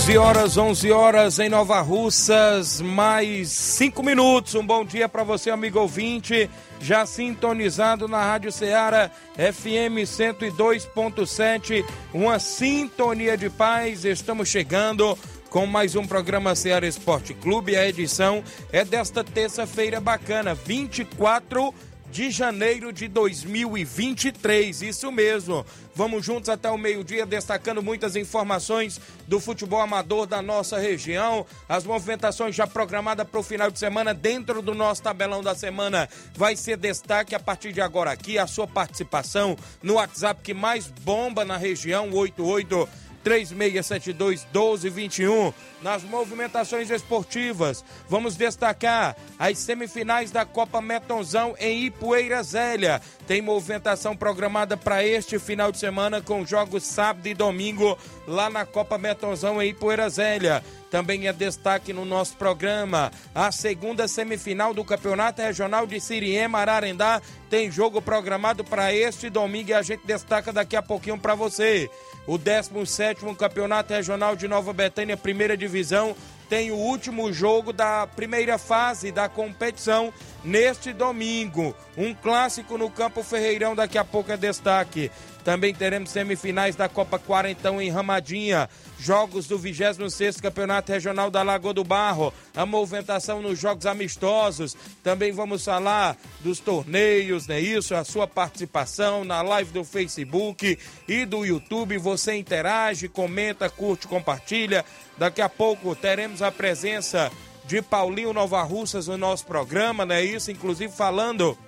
11 horas, 11 horas em Nova Russas, mais 5 minutos. Um bom dia para você, amigo ouvinte, já sintonizado na Rádio Ceará FM 102.7. Uma sintonia de paz. Estamos chegando com mais um programa Ceará Esporte Clube. A edição é desta terça-feira bacana, 24 de janeiro de 2023. Isso mesmo. Vamos juntos até o meio-dia, destacando muitas informações do futebol amador da nossa região. As movimentações já programadas para o final de semana, dentro do nosso tabelão da semana, vai ser destaque a partir de agora aqui. A sua participação no WhatsApp que mais bomba na região, 88 3672 1221. Nas movimentações esportivas, vamos destacar as semifinais da Copa Metonzão em Ipueira Zélia. Tem movimentação programada para este final de semana com jogos sábado e domingo lá na Copa Metonzão em Ipueira Zélia. Também é destaque no nosso programa. A segunda semifinal do Campeonato Regional de Siriema Ararendá tem jogo programado para este domingo e a gente destaca daqui a pouquinho para você. O 17 Campeonato Regional de Nova Betânia, primeira divisão, tem o último jogo da primeira fase da competição neste domingo. Um clássico no Campo Ferreirão, daqui a pouco é destaque. Também teremos semifinais da Copa Quarentão em Ramadinha, jogos do 26º Campeonato Regional da Lagoa do Barro, a movimentação nos jogos amistosos. Também vamos falar dos torneios, né? Isso, a sua participação na live do Facebook e do YouTube. Você interage, comenta, curte, compartilha. Daqui a pouco teremos a presença de Paulinho Nova Russas no nosso programa, né? Isso, inclusive falando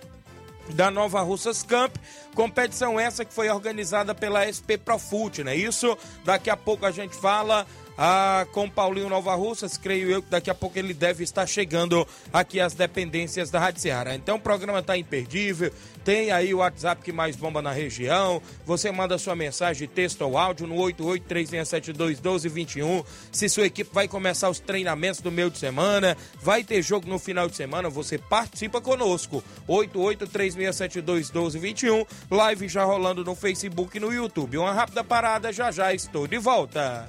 da Nova Russas Camp, competição essa que foi organizada pela SP Profute, né? Isso, daqui a pouco a gente fala ah, com Paulinho Nova Russas, creio eu que daqui a pouco ele deve estar chegando aqui às dependências da Rádio Ceará. Então o programa está imperdível, tem aí o WhatsApp que mais bomba na região, você manda sua mensagem, texto ou áudio no 8836721221. Se sua equipe vai começar os treinamentos do meio de semana, vai ter jogo no final de semana, você participa conosco. 8836721221, live já rolando no Facebook e no YouTube. Uma rápida parada, já já estou de volta.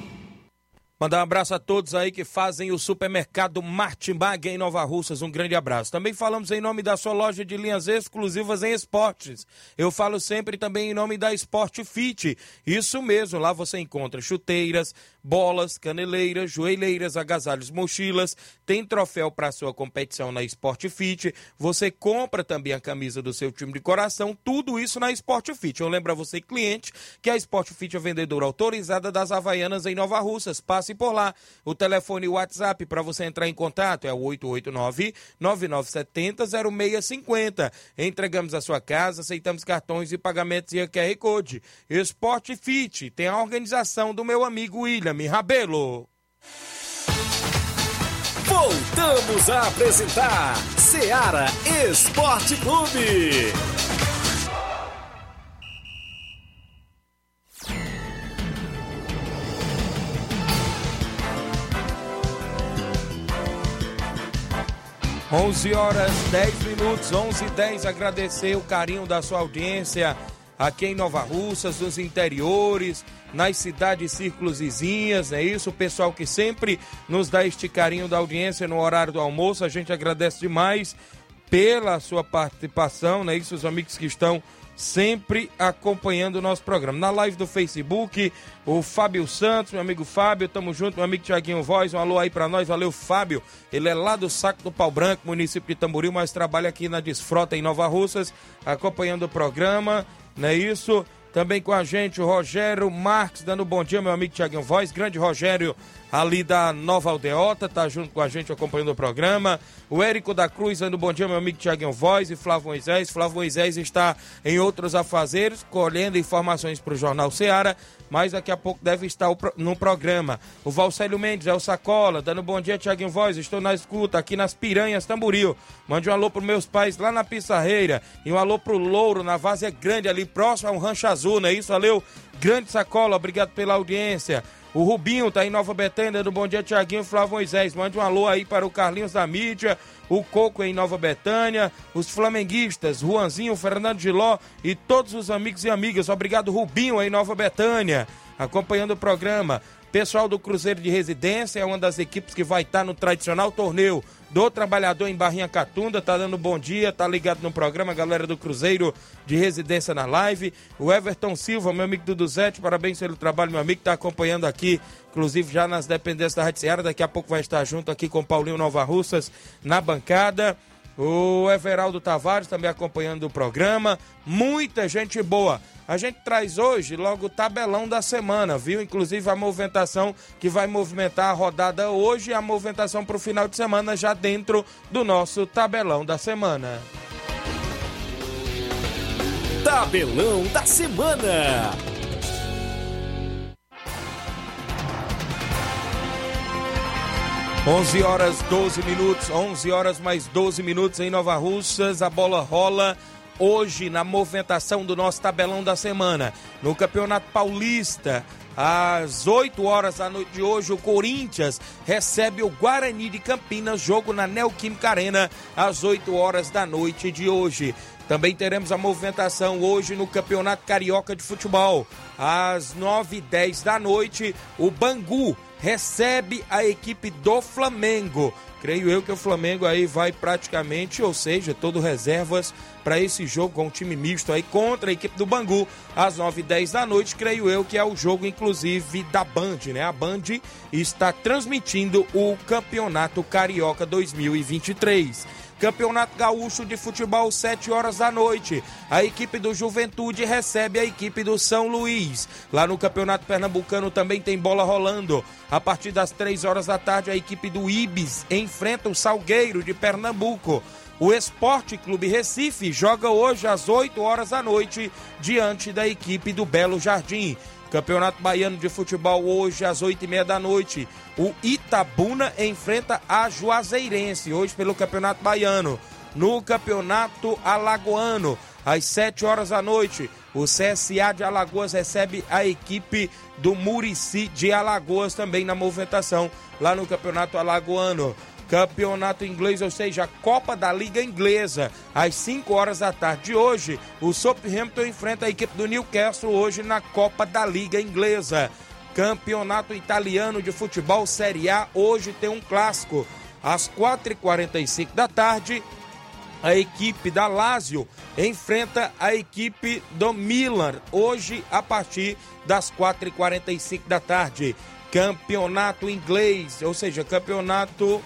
Mandar um abraço a todos aí que fazem o supermercado Martimag em Nova Russas. Um grande abraço. Também falamos em nome da sua loja de linhas exclusivas em esportes. Eu falo sempre também em nome da Sport Fit. Isso mesmo, lá você encontra chuteiras, bolas, caneleiras, joelheiras, agasalhos, mochilas. Tem troféu para sua competição na Sport Fit. Você compra também a camisa do seu time de coração. Tudo isso na Sport Fit. Eu lembro a você, cliente, que a Sport Fit é vendedora autorizada das Havaianas em Nova Russas. Passe por lá. O telefone e o WhatsApp para você entrar em contato é o 889-9970-0650. Entregamos a sua casa, aceitamos cartões e pagamentos e QR Code. Esporte Fit tem a organização do meu amigo William Rabelo. Voltamos a apresentar Seara Esporte Clube. 11 horas 10 minutos, 11 e 10. Agradecer o carinho da sua audiência aqui em Nova Russas, nos interiores, nas cidades círculos vizinhas, é isso? O pessoal que sempre nos dá este carinho da audiência no horário do almoço, a gente agradece demais pela sua participação, né? Isso, os amigos que estão sempre acompanhando o nosso programa. Na live do Facebook, o Fábio Santos, meu amigo Fábio, tamo junto, meu amigo Tiaguinho Voz, um alô aí para nós, valeu Fábio. Ele é lá do Saco do Pau Branco, município de Tamboril, mas trabalha aqui na Desfrota em Nova Russas, acompanhando o programa, não é isso? Também com a gente o Rogério Marques, dando bom dia, meu amigo Tiaguinho Voz, grande Rogério ali da Nova Aldeota, tá junto com a gente acompanhando o programa. O Érico da Cruz dando bom dia, meu amigo Tiaguinho Voz e Flávio Moisés. Flávio Moisés está em outros afazeres, colhendo informações para o Jornal Seara, mas daqui a pouco deve estar no programa. O Valcélio Mendes é o Sacola, dando bom dia, Tiaguinho Voz. Estou na escuta aqui nas Piranhas, Tamburil. Mande um alô para meus pais lá na Pissarreira e um alô pro Louro, na Várzea Grande, ali próximo a um Rancho Azul, não é isso? Valeu, grande Sacola, obrigado pela audiência. O Rubinho tá em Nova Betânia, do Bom Dia Tiaguinho, Flávio Moisés. Mande um alô aí para o Carlinhos da Mídia, o Coco em Nova Betânia, os flamenguistas, Juanzinho, Fernando Giló e todos os amigos e amigas. Obrigado, Rubinho, em Nova Betânia, acompanhando o programa. Pessoal do Cruzeiro de Residência é uma das equipes que vai estar no tradicional torneio do Trabalhador em Barrinha Catunda, tá dando bom dia, tá ligado no programa, galera do Cruzeiro de Residência na live. O Everton Silva, meu amigo do Duzete, parabéns pelo trabalho, meu amigo, tá acompanhando aqui, inclusive já nas dependências da Rádio Seara, daqui a pouco vai estar junto aqui com Paulinho Nova Russas na bancada. O Everaldo Tavares também acompanhando o programa. Muita gente boa. A gente traz hoje logo o tabelão da semana, viu? Inclusive a movimentação que vai movimentar a rodada hoje e a movimentação para o final de semana já dentro do nosso tabelão da semana. Tabelão da semana. Onze horas 12 minutos, 11 horas mais 12 minutos em Nova Russas, a bola rola hoje na movimentação do nosso tabelão da semana. No Campeonato Paulista, às 8 horas da noite de hoje, o Corinthians recebe o Guarani de Campinas, jogo na Neoquímica Arena, às 8 horas da noite de hoje. Também teremos a movimentação hoje no Campeonato Carioca de Futebol. Às 9 e 10 da noite, o Bangu recebe a equipe do Flamengo. Creio eu que o Flamengo aí vai praticamente, ou seja, todo reservas para esse jogo com o time misto aí contra a equipe do Bangu às 9h10 da noite. Creio eu que é o jogo, inclusive, da Band, né? A Band está transmitindo o Campeonato Carioca 2023. Campeonato Gaúcho de Futebol, 7 horas da noite. A equipe do Juventude recebe a equipe do São Luís. Lá no Campeonato Pernambucano também tem bola rolando. A partir das 3 horas da tarde, a equipe do Ibis enfrenta o Salgueiro de Pernambuco. O Esporte Clube Recife joga hoje às 8 horas da noite diante da equipe do Belo Jardim. Campeonato Baiano de Futebol hoje às 8 e meia da noite. O Itabuna enfrenta a Juazeirense hoje pelo Campeonato Baiano. No Campeonato Alagoano, às 7 horas da noite, o CSA de Alagoas recebe a equipe do Murici de Alagoas também na movimentação lá no Campeonato Alagoano. Campeonato Inglês, ou seja, a Copa da Liga Inglesa. Às 5 horas da tarde de hoje, o Southampton enfrenta a equipe do Newcastle hoje na Copa da Liga Inglesa. Campeonato Italiano de Futebol Série A, hoje tem um clássico. Às 4h45 da tarde, a equipe da Lazio enfrenta a equipe do Milan, hoje a partir das 4h45 da tarde. Campeonato inglês, ou seja, campeonato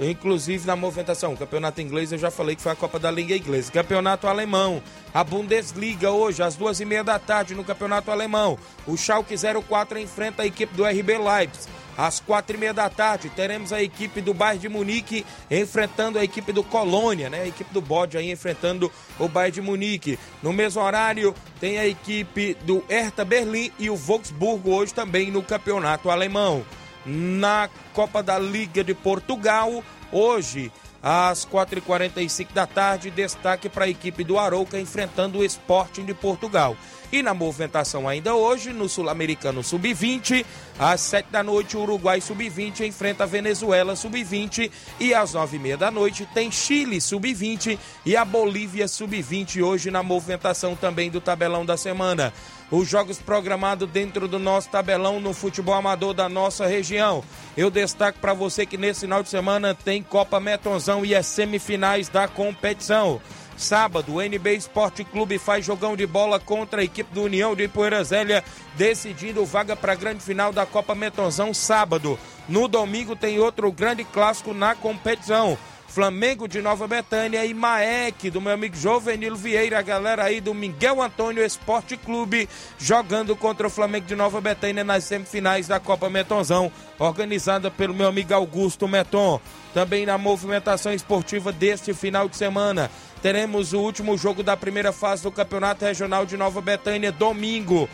inclusive na movimentação. Campeonato inglês eu já falei que foi a Copa da Liga Inglesa. Campeonato alemão, a Bundesliga hoje às duas e meia da tarde no Campeonato Alemão. O Schalke 04 enfrenta a equipe do RB Leipzig. Às quatro e meia da tarde, teremos a equipe do Bayern de Munique enfrentando a equipe do Colônia, né? A equipe do Bode aí enfrentando o Bayern de Munique. No mesmo horário, tem a equipe do Hertha Berlim e o Wolfsburgo hoje também no campeonato alemão. Na Copa da Liga de Portugal, hoje às 4h45 da tarde, destaque para a equipe do Arouca enfrentando o Sporting de Portugal. E na movimentação ainda hoje, no Sul-Americano Sub-20, às 7 da noite, o Uruguai Sub-20 enfrenta a Venezuela Sub-20 e às 9h30 da noite tem Chile Sub-20 e a Bolívia Sub-20 hoje na movimentação também do tabelão da semana os jogos programados dentro do nosso tabelão no futebol amador da nossa região. Eu destaco para você que nesse final de semana tem Copa Metonzão e as semifinais da competição. Sábado, o NB Esporte Clube faz jogão de bola contra a equipe do União de Poeira Zélia, decidindo vaga para a grande final da Copa Metonzão sábado. No domingo tem outro grande clássico na competição. Flamengo de Nova Betânia e Maek, do meu amigo Jovenilo Vieira, a galera aí do Miguel Antônio Esporte Clube, jogando contra o Flamengo de Nova Betânia nas semifinais da Copa Metonzão, organizada pelo meu amigo Augusto Meton. Também na movimentação esportiva deste final de semana, teremos o último jogo da primeira fase do Campeonato Regional de Nova Betânia, domingo.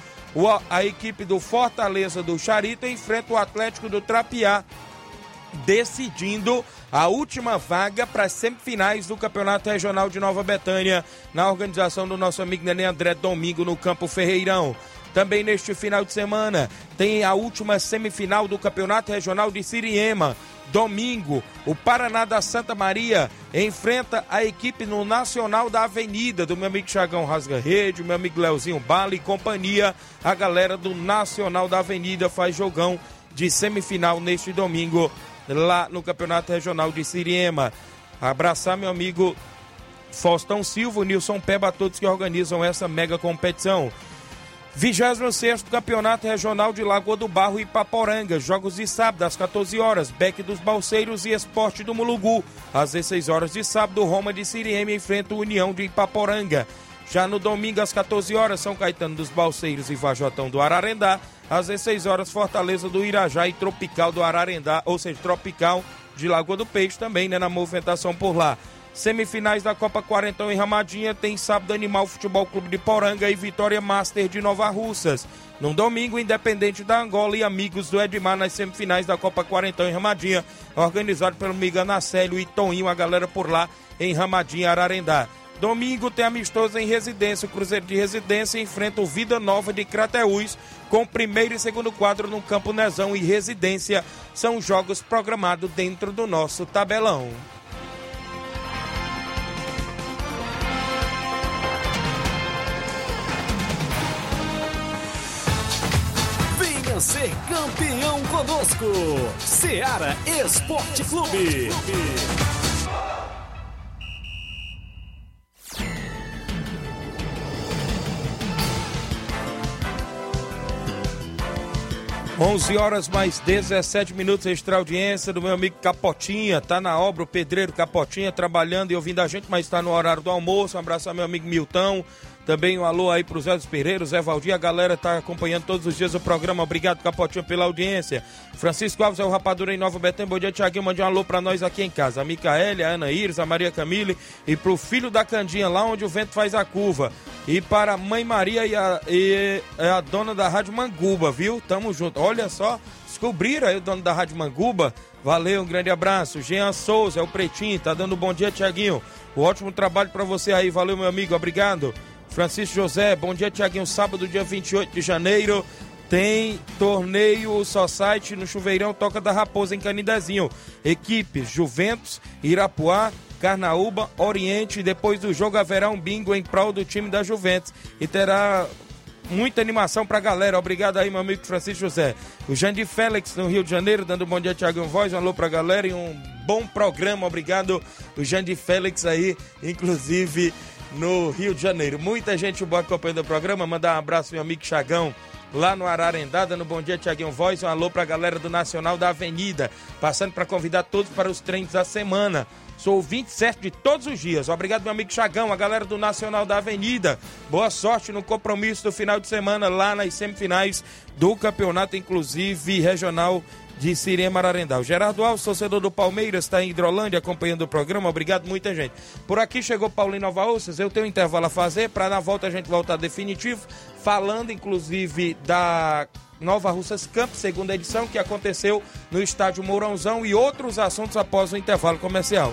A equipe do Fortaleza do Charito enfrenta o Atlético do Trapiá, decidindo a última vaga para as semifinais do Campeonato Regional de Nova Betânia, na organização do nosso amigo Nenê André Domingo no Campo Ferreirão. Também neste final de semana tem a última semifinal do Campeonato Regional de Siriema. Domingo, o Paraná da Santa Maria enfrenta a equipe no Nacional da Avenida do meu amigo Chagão Rasga Rede, meu amigo Leozinho Bala e companhia. A galera do Nacional da Avenida faz jogão de semifinal neste domingo lá no Campeonato Regional de Siriema. Abraçar meu amigo Faustão Silva, Nilson Peba, todos que organizam essa mega competição. 26 Campeonato Regional de Lagoa do Barro e Paporanga. Jogos de sábado às 14 horas. Beck dos Balseiros e Esporte do Mulugu. Às 16 horas de sábado, Roma de Siriema enfrenta o União de Ipaporanga. Já no domingo, às 14 horas, São Caetano dos Balseiros e Vajotão do Ararendá. Às 16 horas, Fortaleza do Irajá e Tropical do Ararendá, ou seja, Tropical de Lagoa do Peixe também, né, na movimentação por lá. Semifinais da Copa Quarentão em Ramadinha tem Sábado Animal Futebol Clube de Poranga e Vitória Master de Nova Russas. No domingo, Independente da Angola e Amigos do Edmar nas semifinais da Copa Quarentão em Ramadinha, organizado pelo Migana Nacélio e Toninho, a galera por lá em Ramadinha, Ararendá. Domingo tem amistoso em residência. O Cruzeiro de Residência enfrenta o Vida Nova de Crateús com primeiro e segundo quadro no Campo Nezão e Residência. São jogos programados dentro do nosso tabelão. Venha ser campeão conosco. Seara Esporte Clube. 11 horas mais 17 minutos, extra audiência do meu amigo Capotinha. Tá na obra o pedreiro Capotinha trabalhando e ouvindo a gente, mas está no horário do almoço. Um abraço ao meu amigo Milton. Também um alô aí pro Zé dos Pereiros, Zé Valdir, a galera tá acompanhando todos os dias o programa. Obrigado, Capotinho, pela audiência. Francisco Alves é o Rapadura em Nova Betém. Bom dia, Tiaguinho. Mande um alô pra nós aqui em casa. A Micaélia, a Ana Iris, a Maria Camille e pro filho da Candinha, lá onde o vento faz a curva. E para a mãe Maria e a, e a dona da Rádio Manguba, viu? Tamo junto. Olha só, descobriram aí o dono da Rádio Manguba. Valeu, um grande abraço. Jean Souza, é o Pretinho, tá dando um bom dia, Tiaguinho. Um ótimo trabalho para você aí. Valeu, meu amigo. Obrigado. Francisco José, bom dia, Tiaguinho. Sábado, dia 28 de janeiro, tem torneio Society no Chuveirão Toca da Raposa, em Canidezinho. Equipes Juventus, Irapuá, Carnaúba, Oriente. Depois do jogo haverá um bingo em prol do time da Juventus. E terá muita animação pra galera. Obrigado aí, meu amigo Francisco José. O Jandir Félix, no Rio de Janeiro, dando um bom dia, Tiago Voz. Um alô pra galera e um bom programa. Obrigado, o Jandir Félix aí, inclusive no Rio de Janeiro. Muita gente boa acompanhando o programa. Mandar um abraço, meu amigo Chagão, lá no Ararendá, dando bom dia, Tiaguinho Voz. Um alô pra galera do Nacional da Avenida. Passando para convidar todos para os treinos da semana. Sou 27 de todos os dias. Obrigado, meu amigo Chagão, a galera do Nacional da Avenida. Boa sorte no compromisso do final de semana lá nas semifinais do campeonato, inclusive regional de Sirema Ararendá. O Gerardo Alves, torcedor do Palmeiras, está em Hidrolândia acompanhando o programa. Obrigado, muita gente. Por aqui chegou Paulinho Nova Ossas. Eu tenho um intervalo a fazer para na volta a gente voltar definitivo, falando inclusive da Nova Russas Camp, segunda edição, que aconteceu no estádio Mourãozão e outros assuntos após o intervalo comercial.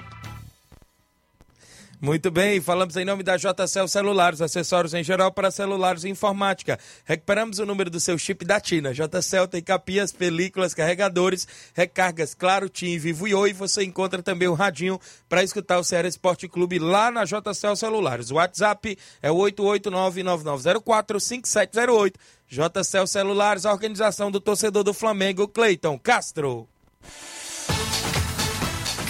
Muito bem, falamos em nome da JCL Celulares, acessórios em geral para celulares e informática. Recuperamos o número do seu chip da Tina. JCL tem capias, películas, carregadores, recargas Claro, TIM, Vivo e Oi. Você encontra também o radinho para escutar o Ceará Esporte Clube lá na JCL Celulares. O WhatsApp é o 889-9904-5708. JCL Celulares, a organização do torcedor do Flamengo, Cleiton Castro.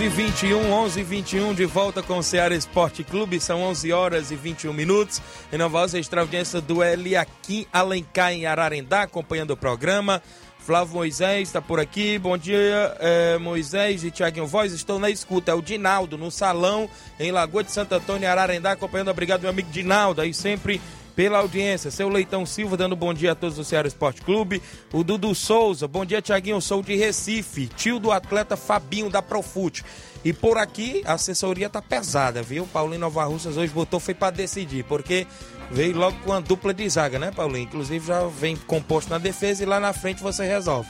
11 21 11 21 de volta com o Ceará Esporte Clube, são 11 horas e 21 minutos. Em Nova Voz, extra audiência do Eliakim Alencar em Ararendá, acompanhando o programa. Flávio Moisés está por aqui. Bom dia, é, Moisés e Tiaguinho Voz. Estou na escuta. É o Dinaldo, no salão, em Lagoa de Santo Antônio, Ararendá, acompanhando. Obrigado, meu amigo Dinaldo. Aí sempre pela audiência. Seu Leitão Silva dando bom dia a todos do Ceará Esporte Clube. O Dudu Souza, bom dia, Tiaguinho. Sou de Recife, tio do atleta Fabinho da Profute. E por aqui a assessoria tá pesada, viu? Paulinho Nova Russas hoje botou foi para decidir, porque veio logo com uma dupla de zaga, né, Paulinho? Inclusive já vem composto na defesa e lá na frente você resolve.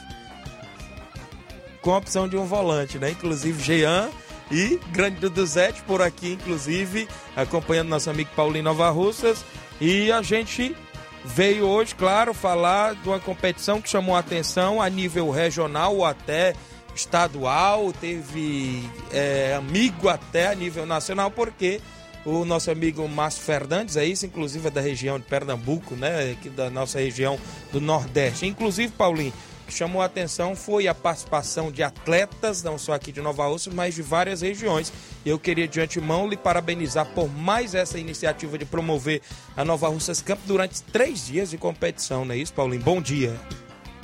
Com a opção de um volante, né? Inclusive Jean e Grande Duduzete por aqui, inclusive, acompanhando nosso amigo Paulinho Nova Russas. E a gente veio hoje, claro, falar de uma competição que chamou a atenção a nível regional ou até estadual, teve é, amigo até a nível nacional, porque o nosso amigo Márcio Fernandes, é isso, inclusive é da região de Pernambuco, né, aqui da nossa região do Nordeste. Inclusive, Paulinho, que chamou a atenção foi a participação de atletas, não só aqui de Nova Osso, mas de várias regiões. Eu queria de antemão lhe parabenizar por mais essa iniciativa de promover a Nova Russas Camp durante três dias de competição, não é isso, Paulinho? Bom dia.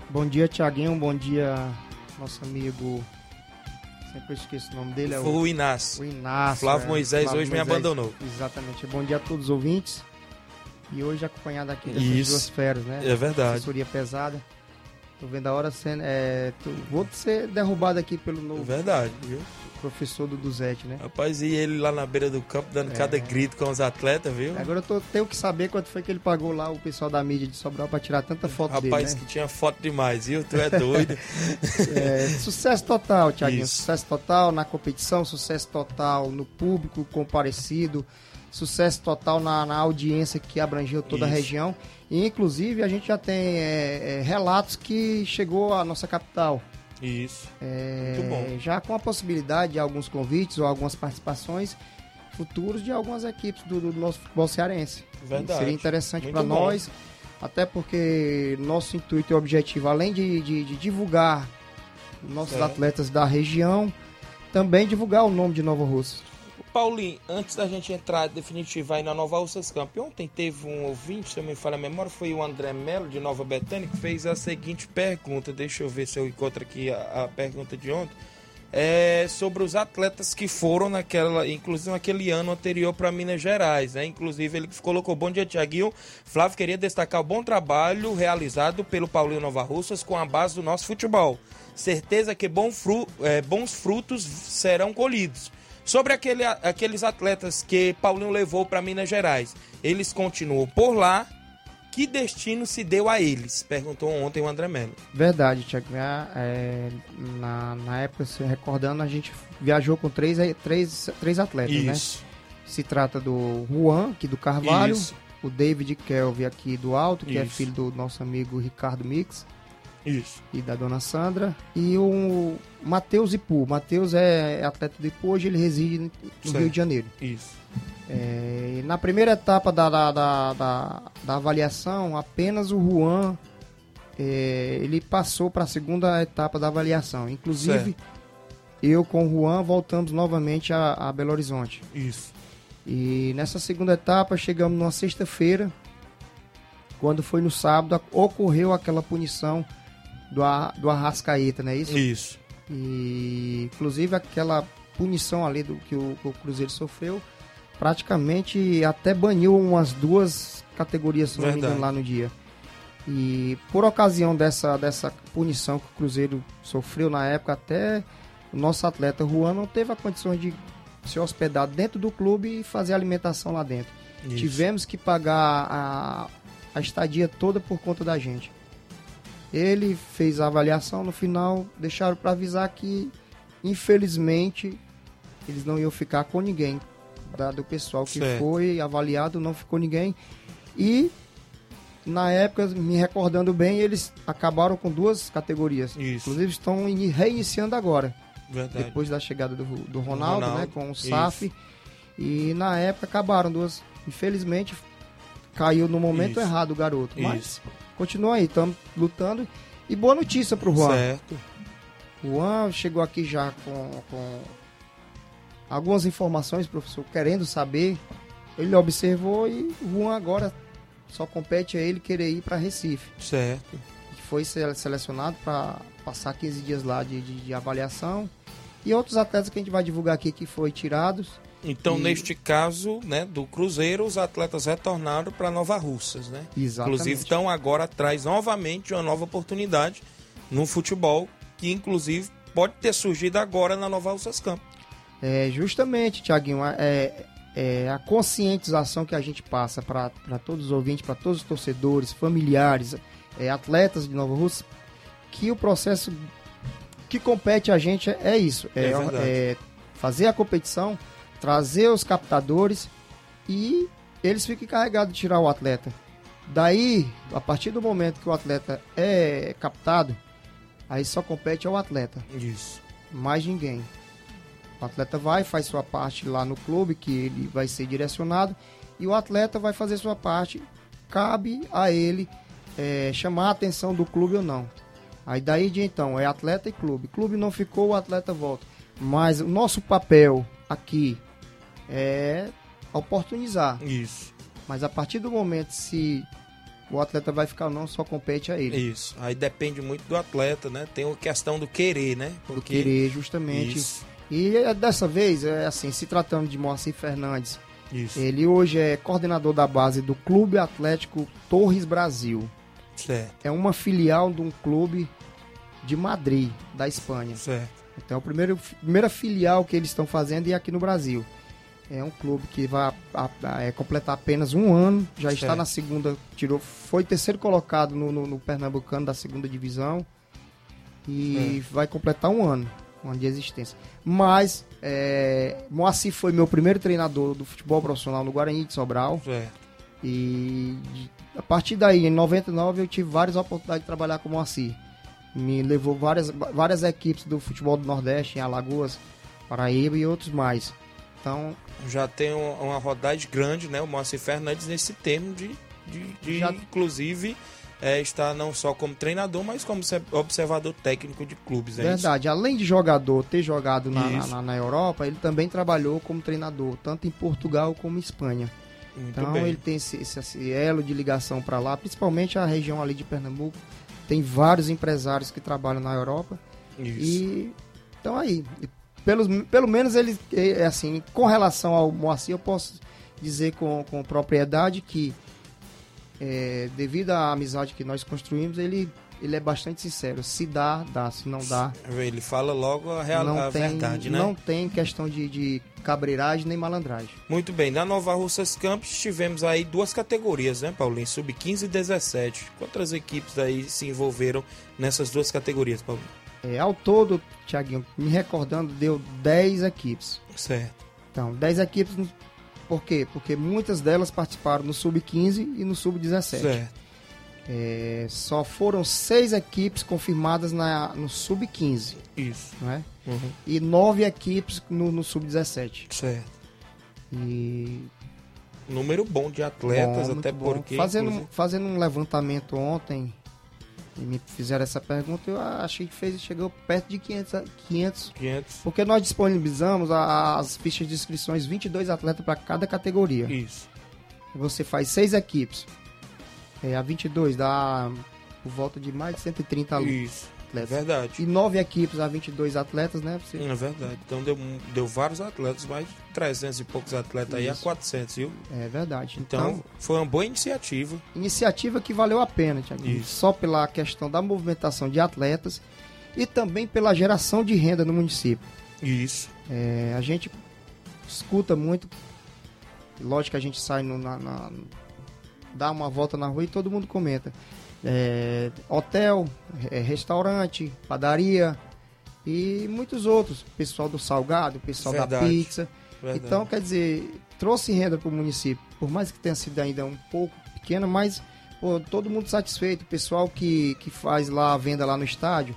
Bom dia, Tiaguinho. Bom dia, nosso amigo. Sempre esqueço o nome dele. É o, o Inácio. O Inácio. Flávio é, Moisés Flávio hoje Moisés. me abandonou. Exatamente. Bom dia a todos os ouvintes. E hoje acompanhado aqui dessas Isso. duas feras, né? É verdade. Assessoria pesada. Tô vendo a hora sendo. É, tô- vou ser derrubado aqui pelo novo verdade, viu? professor do Duzete, né? Rapaz, e ele lá na beira do campo dando É. cada grito com os atletas, viu? Agora eu tô, tenho que saber quanto foi que ele pagou lá o pessoal da mídia de Sobral pra tirar tanta foto Rapaz, dele, né? que tinha foto demais, viu? Tu é doido. É, sucesso total, Thiaguinho. Isso. Sucesso total na competição, sucesso total no público comparecido, sucesso total na, na audiência que abrangeu toda a Isso. região. E, inclusive, a gente já tem é, é, relatos que chegou à nossa capital. Isso. É, Muito bom. Já com a possibilidade de alguns convites ou algumas participações futuros de algumas equipes do, do nosso futebol cearense. Verdade. Seria interessante para nós, até porque nosso intuito e objetivo, além de, de- de divulgar nossos Certo. atletas da região, também divulgar o nome de Nova Russa. Paulinho, antes da gente entrar definitiva aí na Nova Ursas Camp, ontem teve um ouvinte, se eu me falha a memória, foi o André Melo, de Nova Betânia, que fez a seguinte pergunta. Deixa eu ver se eu encontro aqui a, a pergunta de ontem. É sobre os atletas que foram naquela, inclusive naquele ano anterior para Minas Gerais, né? Inclusive ele colocou bom dia Tiaguinho. Flávio queria destacar o bom trabalho realizado pelo Paulinho Nova Russas com a base do nosso futebol. Certeza que bom fru, é, bons frutos serão colhidos. Sobre aquele, aqueles atletas que Paulinho levou para Minas Gerais, eles continuam por lá. Que destino se deu a eles? Perguntou ontem o André Melo. Verdade, Tiago. É, na, na época, se recordando, a gente viajou com três, três, três atletas, né? Isso. né? Se trata do Juan, aqui do Carvalho, Isso. o David Kelvin aqui do Alto, que é Isso. filho do nosso amigo Ricardo Mix, Isso. e da dona Sandra. E o Matheus Ipu. Matheus é atleta do Ipu, hoje ele reside no Certo. Rio de Janeiro. Isso. É, na primeira etapa da, da, da, da, da avaliação, apenas o Juan é, ele passou para a segunda etapa da avaliação. Inclusive, Certo. eu com o Juan voltamos novamente a, a Belo Horizonte. Isso. E nessa segunda etapa chegamos numa sexta-feira, quando foi no sábado, ocorreu aquela punição do, do Arrascaeta, não é isso? Isso. E inclusive aquela punição ali do que o, o Cruzeiro sofreu, praticamente até baniu umas duas categorias, se não me engano, lá no dia. E por ocasião dessa, dessa punição que o Cruzeiro sofreu na época, até o nosso atleta Juan não teve a condição de se hospedar dentro do clube e fazer alimentação lá dentro. Isso. Tivemos que pagar a, a estadia toda por conta da gente. Ele fez a avaliação, no final deixaram para avisar que, infelizmente, eles não iam ficar com ninguém. Da, do pessoal que Certo. foi avaliado, não ficou ninguém. E, na época, me recordando bem, eles acabaram com duas categorias. Isso. Inclusive, estão ini- reiniciando agora Verdade. depois da chegada do, do Ronaldo, Ronaldo, né, com o isso. SAF. E na época acabaram duas. Infelizmente caiu no momento Isso. errado o garoto. Mas Isso. Continua aí, estamos lutando. E boa notícia pro Juan. Certo. O Juan chegou aqui já com, com algumas informações, professor, querendo saber. Ele observou e o Juan agora só compete a ele querer ir para Recife. Certo. que foi sele- selecionado para passar 15 dias lá de, de- de avaliação. E outros atletas que a gente vai divulgar aqui que foram tirados. Então, E- neste caso, né, do Cruzeiro, os atletas retornaram para Nova Russas, né? Exatamente. Inclusive, estão agora atrás novamente uma nova oportunidade no futebol, que inclusive pode ter surgido agora na Nova Russas Campo. É, justamente, Tiaguinho, é, é a conscientização que a gente passa para todos os ouvintes, para todos os torcedores, familiares, é, atletas de Nova Rússia, que o processo que compete a gente é, isso: é, É é fazer a competição, trazer os captadores e eles ficam encarregados de tirar o atleta. Daí, a partir do momento que o atleta é captado, aí só compete ao atleta Isso. mais ninguém. O atleta vai, faz sua parte lá no clube, que ele vai ser direcionado, e o atleta vai fazer sua parte. Cabe a ele eh, chamar a atenção do clube ou não. Aí daí de então, é atleta e clube. Clube não ficou, o atleta volta. Mas o nosso papel aqui é oportunizar. Isso. Mas a partir do momento se o atleta vai ficar ou não, só compete a ele. Isso. Aí depende muito do atleta, né? Tem a questão do querer, né? Do querer, justamente. Isso. E eh, dessa vez, é assim, se tratando de Moacir Fernandes, Isso. ele hoje é coordenador da base do Clube Atlético Torres Brasil. Certo. É uma filial de um clube de Madrid, da Espanha. Certo. Então, é a primeira, primeira filial que eles estão fazendo e aqui no Brasil. É um clube que vai a- a- é, completar apenas um ano, já está na segunda, tirou, foi terceiro colocado no, no- no Pernambucano da segunda divisão e vai completar um ano, um ano de existência. Mas é, Moacir foi meu primeiro treinador do futebol profissional no Guarani de Sobral Certo. e a partir daí, em 99, eu tive várias oportunidades de trabalhar com o Moacir. Me levou várias, várias equipes do futebol do Nordeste, em Alagoas, Paraíba e outros mais. Então, Já tem um- uma rodagem grande, né? O Moacir Fernandes nesse termo de, de, de, Já- inclusive, é, está não só como treinador, mas como se- observador técnico de clubes. É Verdade. Além de jogador ter jogado na, na, Isso. na- Europa, ele também trabalhou como treinador, tanto em Portugal como em Espanha. Isso? Muito Então bem. ele tem esse, esse- esse elo de ligação para lá, principalmente a região ali de Pernambuco. Tem vários empresários que trabalham na Europa. Isso. E então aí, pelos, pelo menos ele é assim, com relação ao Moacir, eu posso dizer com, com propriedade que é, devido à amizade que nós construímos, ele, ele é bastante sincero. Se dá, dá. Se não dá, Ele fala logo a, real, não a tem, verdade, né? não tem questão de, de cabreiragem nem malandragem. Muito bem, na Nova Russas Campos tivemos aí duas categorias, né, Paulinho? Sub-15 e 17. Quantas equipes aí se envolveram nessas duas categorias, Paulinho? É, ao todo, Thiaguinho, me recordando, deu 10 equipes. Certo. Então, 10 equipes, por quê? Porque muitas delas participaram no Sub-15 e no Sub-17. Certo. É, só foram seis equipes confirmadas na, no Sub-15, Isso. não é? Uhum. E nove equipes no, no Sub-17. Certo. E Número bom de atletas, bom, até bom. porque. Fazendo, inclusive- fazendo um levantamento ontem, e me fizeram essa pergunta, eu achei que fez, chegou perto de 500, a- 500 500. porque nós disponibilizamos as fichas de inscrições 22 atletas para cada categoria. Isso. Você faz seis equipes. É, a 22 dá por volta de mais de 130 alunos. Isso. É atletas. verdade. E nove equipes a 22 atletas, né? Você- É verdade. Então deu, deu vários atletas, mais de 300 e poucos atletas aí a Isso. 400, viu? É verdade. Então, Então, foi uma boa iniciativa. iniciativa que valeu a pena, Thiago. Isso. Só pela questão da movimentação de atletas e também pela geração de renda no município. Isso. É, a gente escuta muito, lógico que a gente sai no, na, na- dá uma volta na rua e todo mundo comenta. É, hotel, é, restaurante, padaria e muitos outros. Pessoal do salgado, pessoal da Verdade. pizza. Verdade. Então, quer dizer, trouxe renda para o município. Por mais que tenha sido ainda um pouco pequena, mas pô, todo mundo satisfeito. O pessoal que, que faz lá a venda lá no estádio.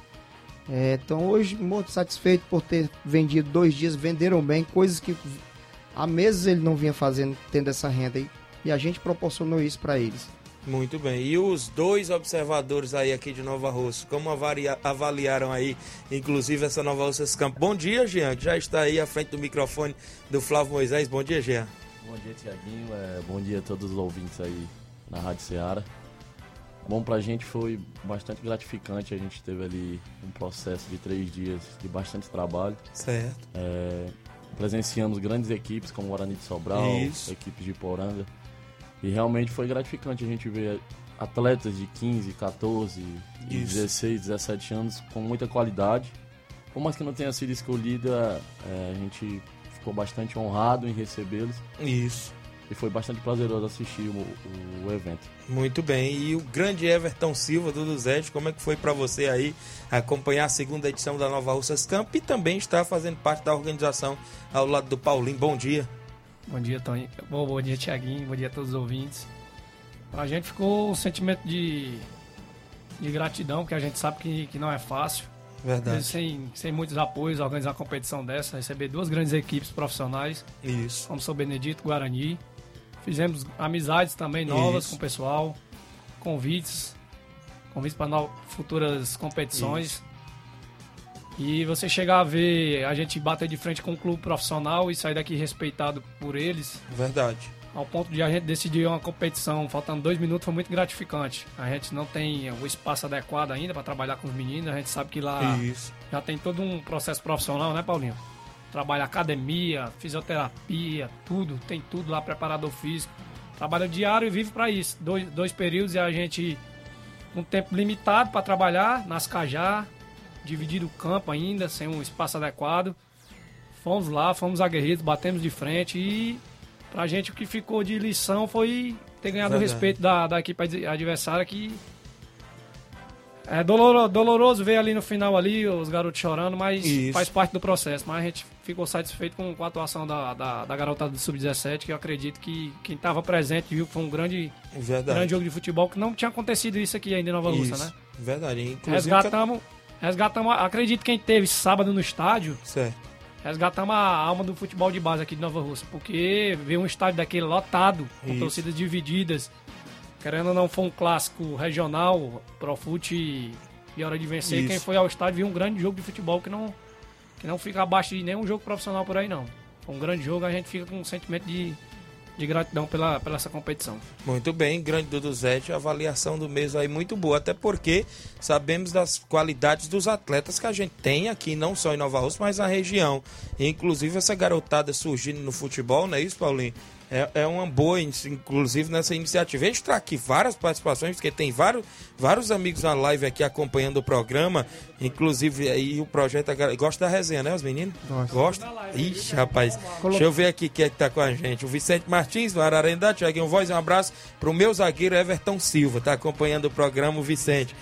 É, então, hoje, muito satisfeito por ter vendido dois dias, venderam bem, coisas que há meses ele não vinha fazendo, tendo essa renda. E, e a gente proporcionou isso para eles. Muito bem. E os dois observadores aí aqui de Nova Russa, como avaliaram aí, inclusive, essa Nova Russas Campo? Bom dia, Jean, que já está aí à frente do microfone do Flávio Moisés. Bom dia, Jean. Bom dia, Tiaguinho. É, bom dia a todos os ouvintes aí na Rádio Ceará. Bom, pra gente foi bastante gratificante. A gente teve ali um processo de três dias de bastante trabalho. Certo. É, presenciamos grandes equipes como o Guarani de Sobral, Isso. equipes de Poranga. E realmente foi gratificante a gente ver atletas de 15, 14, de Isso. 16, 17 anos com muita qualidade. Por mais que não tenha sido escolhida, é, a gente ficou bastante honrado em recebê-los Isso. e foi bastante prazeroso assistir o, o evento. Muito bem. E o grande Everton Silva do Duzete, como é que foi para você aí acompanhar a segunda edição da Nova Russas Campo e também está fazendo parte da organização ao lado do Paulinho? Bom dia. Bom dia, Tony. Bom, bom dia, Tiaguinho. Bom dia a todos os ouvintes. Pra gente ficou um sentimento de, de gratidão, porque a gente sabe que, que não é fácil. Verdade. Sem, sem muitos apoios, organizar uma competição dessa, receber duas grandes equipes profissionais, Isso. como São Benedito Guarani. Fizemos amizades também novas Isso. com o pessoal, convites, convites para futuras competições. E você chegar a ver a gente bater de frente com um clube profissional e sair daqui respeitado por eles, Verdade. ao ponto de a gente decidir uma competição faltando dois minutos foi muito gratificante. A gente não tem o espaço adequado ainda para trabalhar com os meninos, a gente sabe que lá Isso. já tem todo um processo profissional, né, Paulinho? Trabalha academia, fisioterapia, tudo, tem tudo lá, preparador físico. Trabalha diário e vive para isso. Dois, dois períodos e a gente com tempo limitado para trabalhar nas Cajá, dividido o campo ainda, sem um espaço adequado. Fomos lá, fomos aguerridos, batemos de frente e pra gente o que ficou de lição foi ter ganhado o Verdade. respeito da, da equipe adver- adversária que é doloro- doloroso ver ali no final ali os garotos chorando, mas Isso. faz parte do processo. Mas a gente ficou satisfeito com, com a atuação da, da, da garotada do Sub-17, que eu acredito que quem estava presente viu que foi um grande, Verdade. grande jogo de futebol, que não tinha acontecido isso aqui ainda em Nova Isso. né? Verdade. Inclusive, Resgatamos, resgatamos, acredito que quem teve sábado no estádio, Certo. resgatamos a alma do futebol de base aqui de Nova Russa, porque ver um estádio daquele lotado, com Isso. torcidas divididas, querendo ou não, foi um clássico regional, Profute e hora de vencer. Isso. Quem foi ao estádio viu um grande jogo de futebol que não, que não fica abaixo de nenhum jogo profissional por aí, não. Foi um grande jogo, a gente fica com um sentimento de, de gratidão pela, pela essa competição. Muito bem, grande Dudu Zete, avaliação do mês aí muito boa, até porque sabemos das qualidades dos atletas que a gente tem aqui, não só em Nova Rússia, mas na região. Inclusive essa garotada surgindo no futebol, não é isso, Paulinho? É, é uma boa, inclusive, nessa iniciativa. A gente traz aqui várias participações, porque tem vários, vários amigos na live aqui acompanhando o programa, inclusive aí o projeto. Gosta da resenha, né, os meninos? Gosta? Ixi, rapaz. Deixa eu ver aqui quem é que tá com a gente. O Vicente Martins, do Ararendá, Tiaguinho Voz, um abraço pro meu zagueiro Everton Silva, tá acompanhando o programa, o Vicente.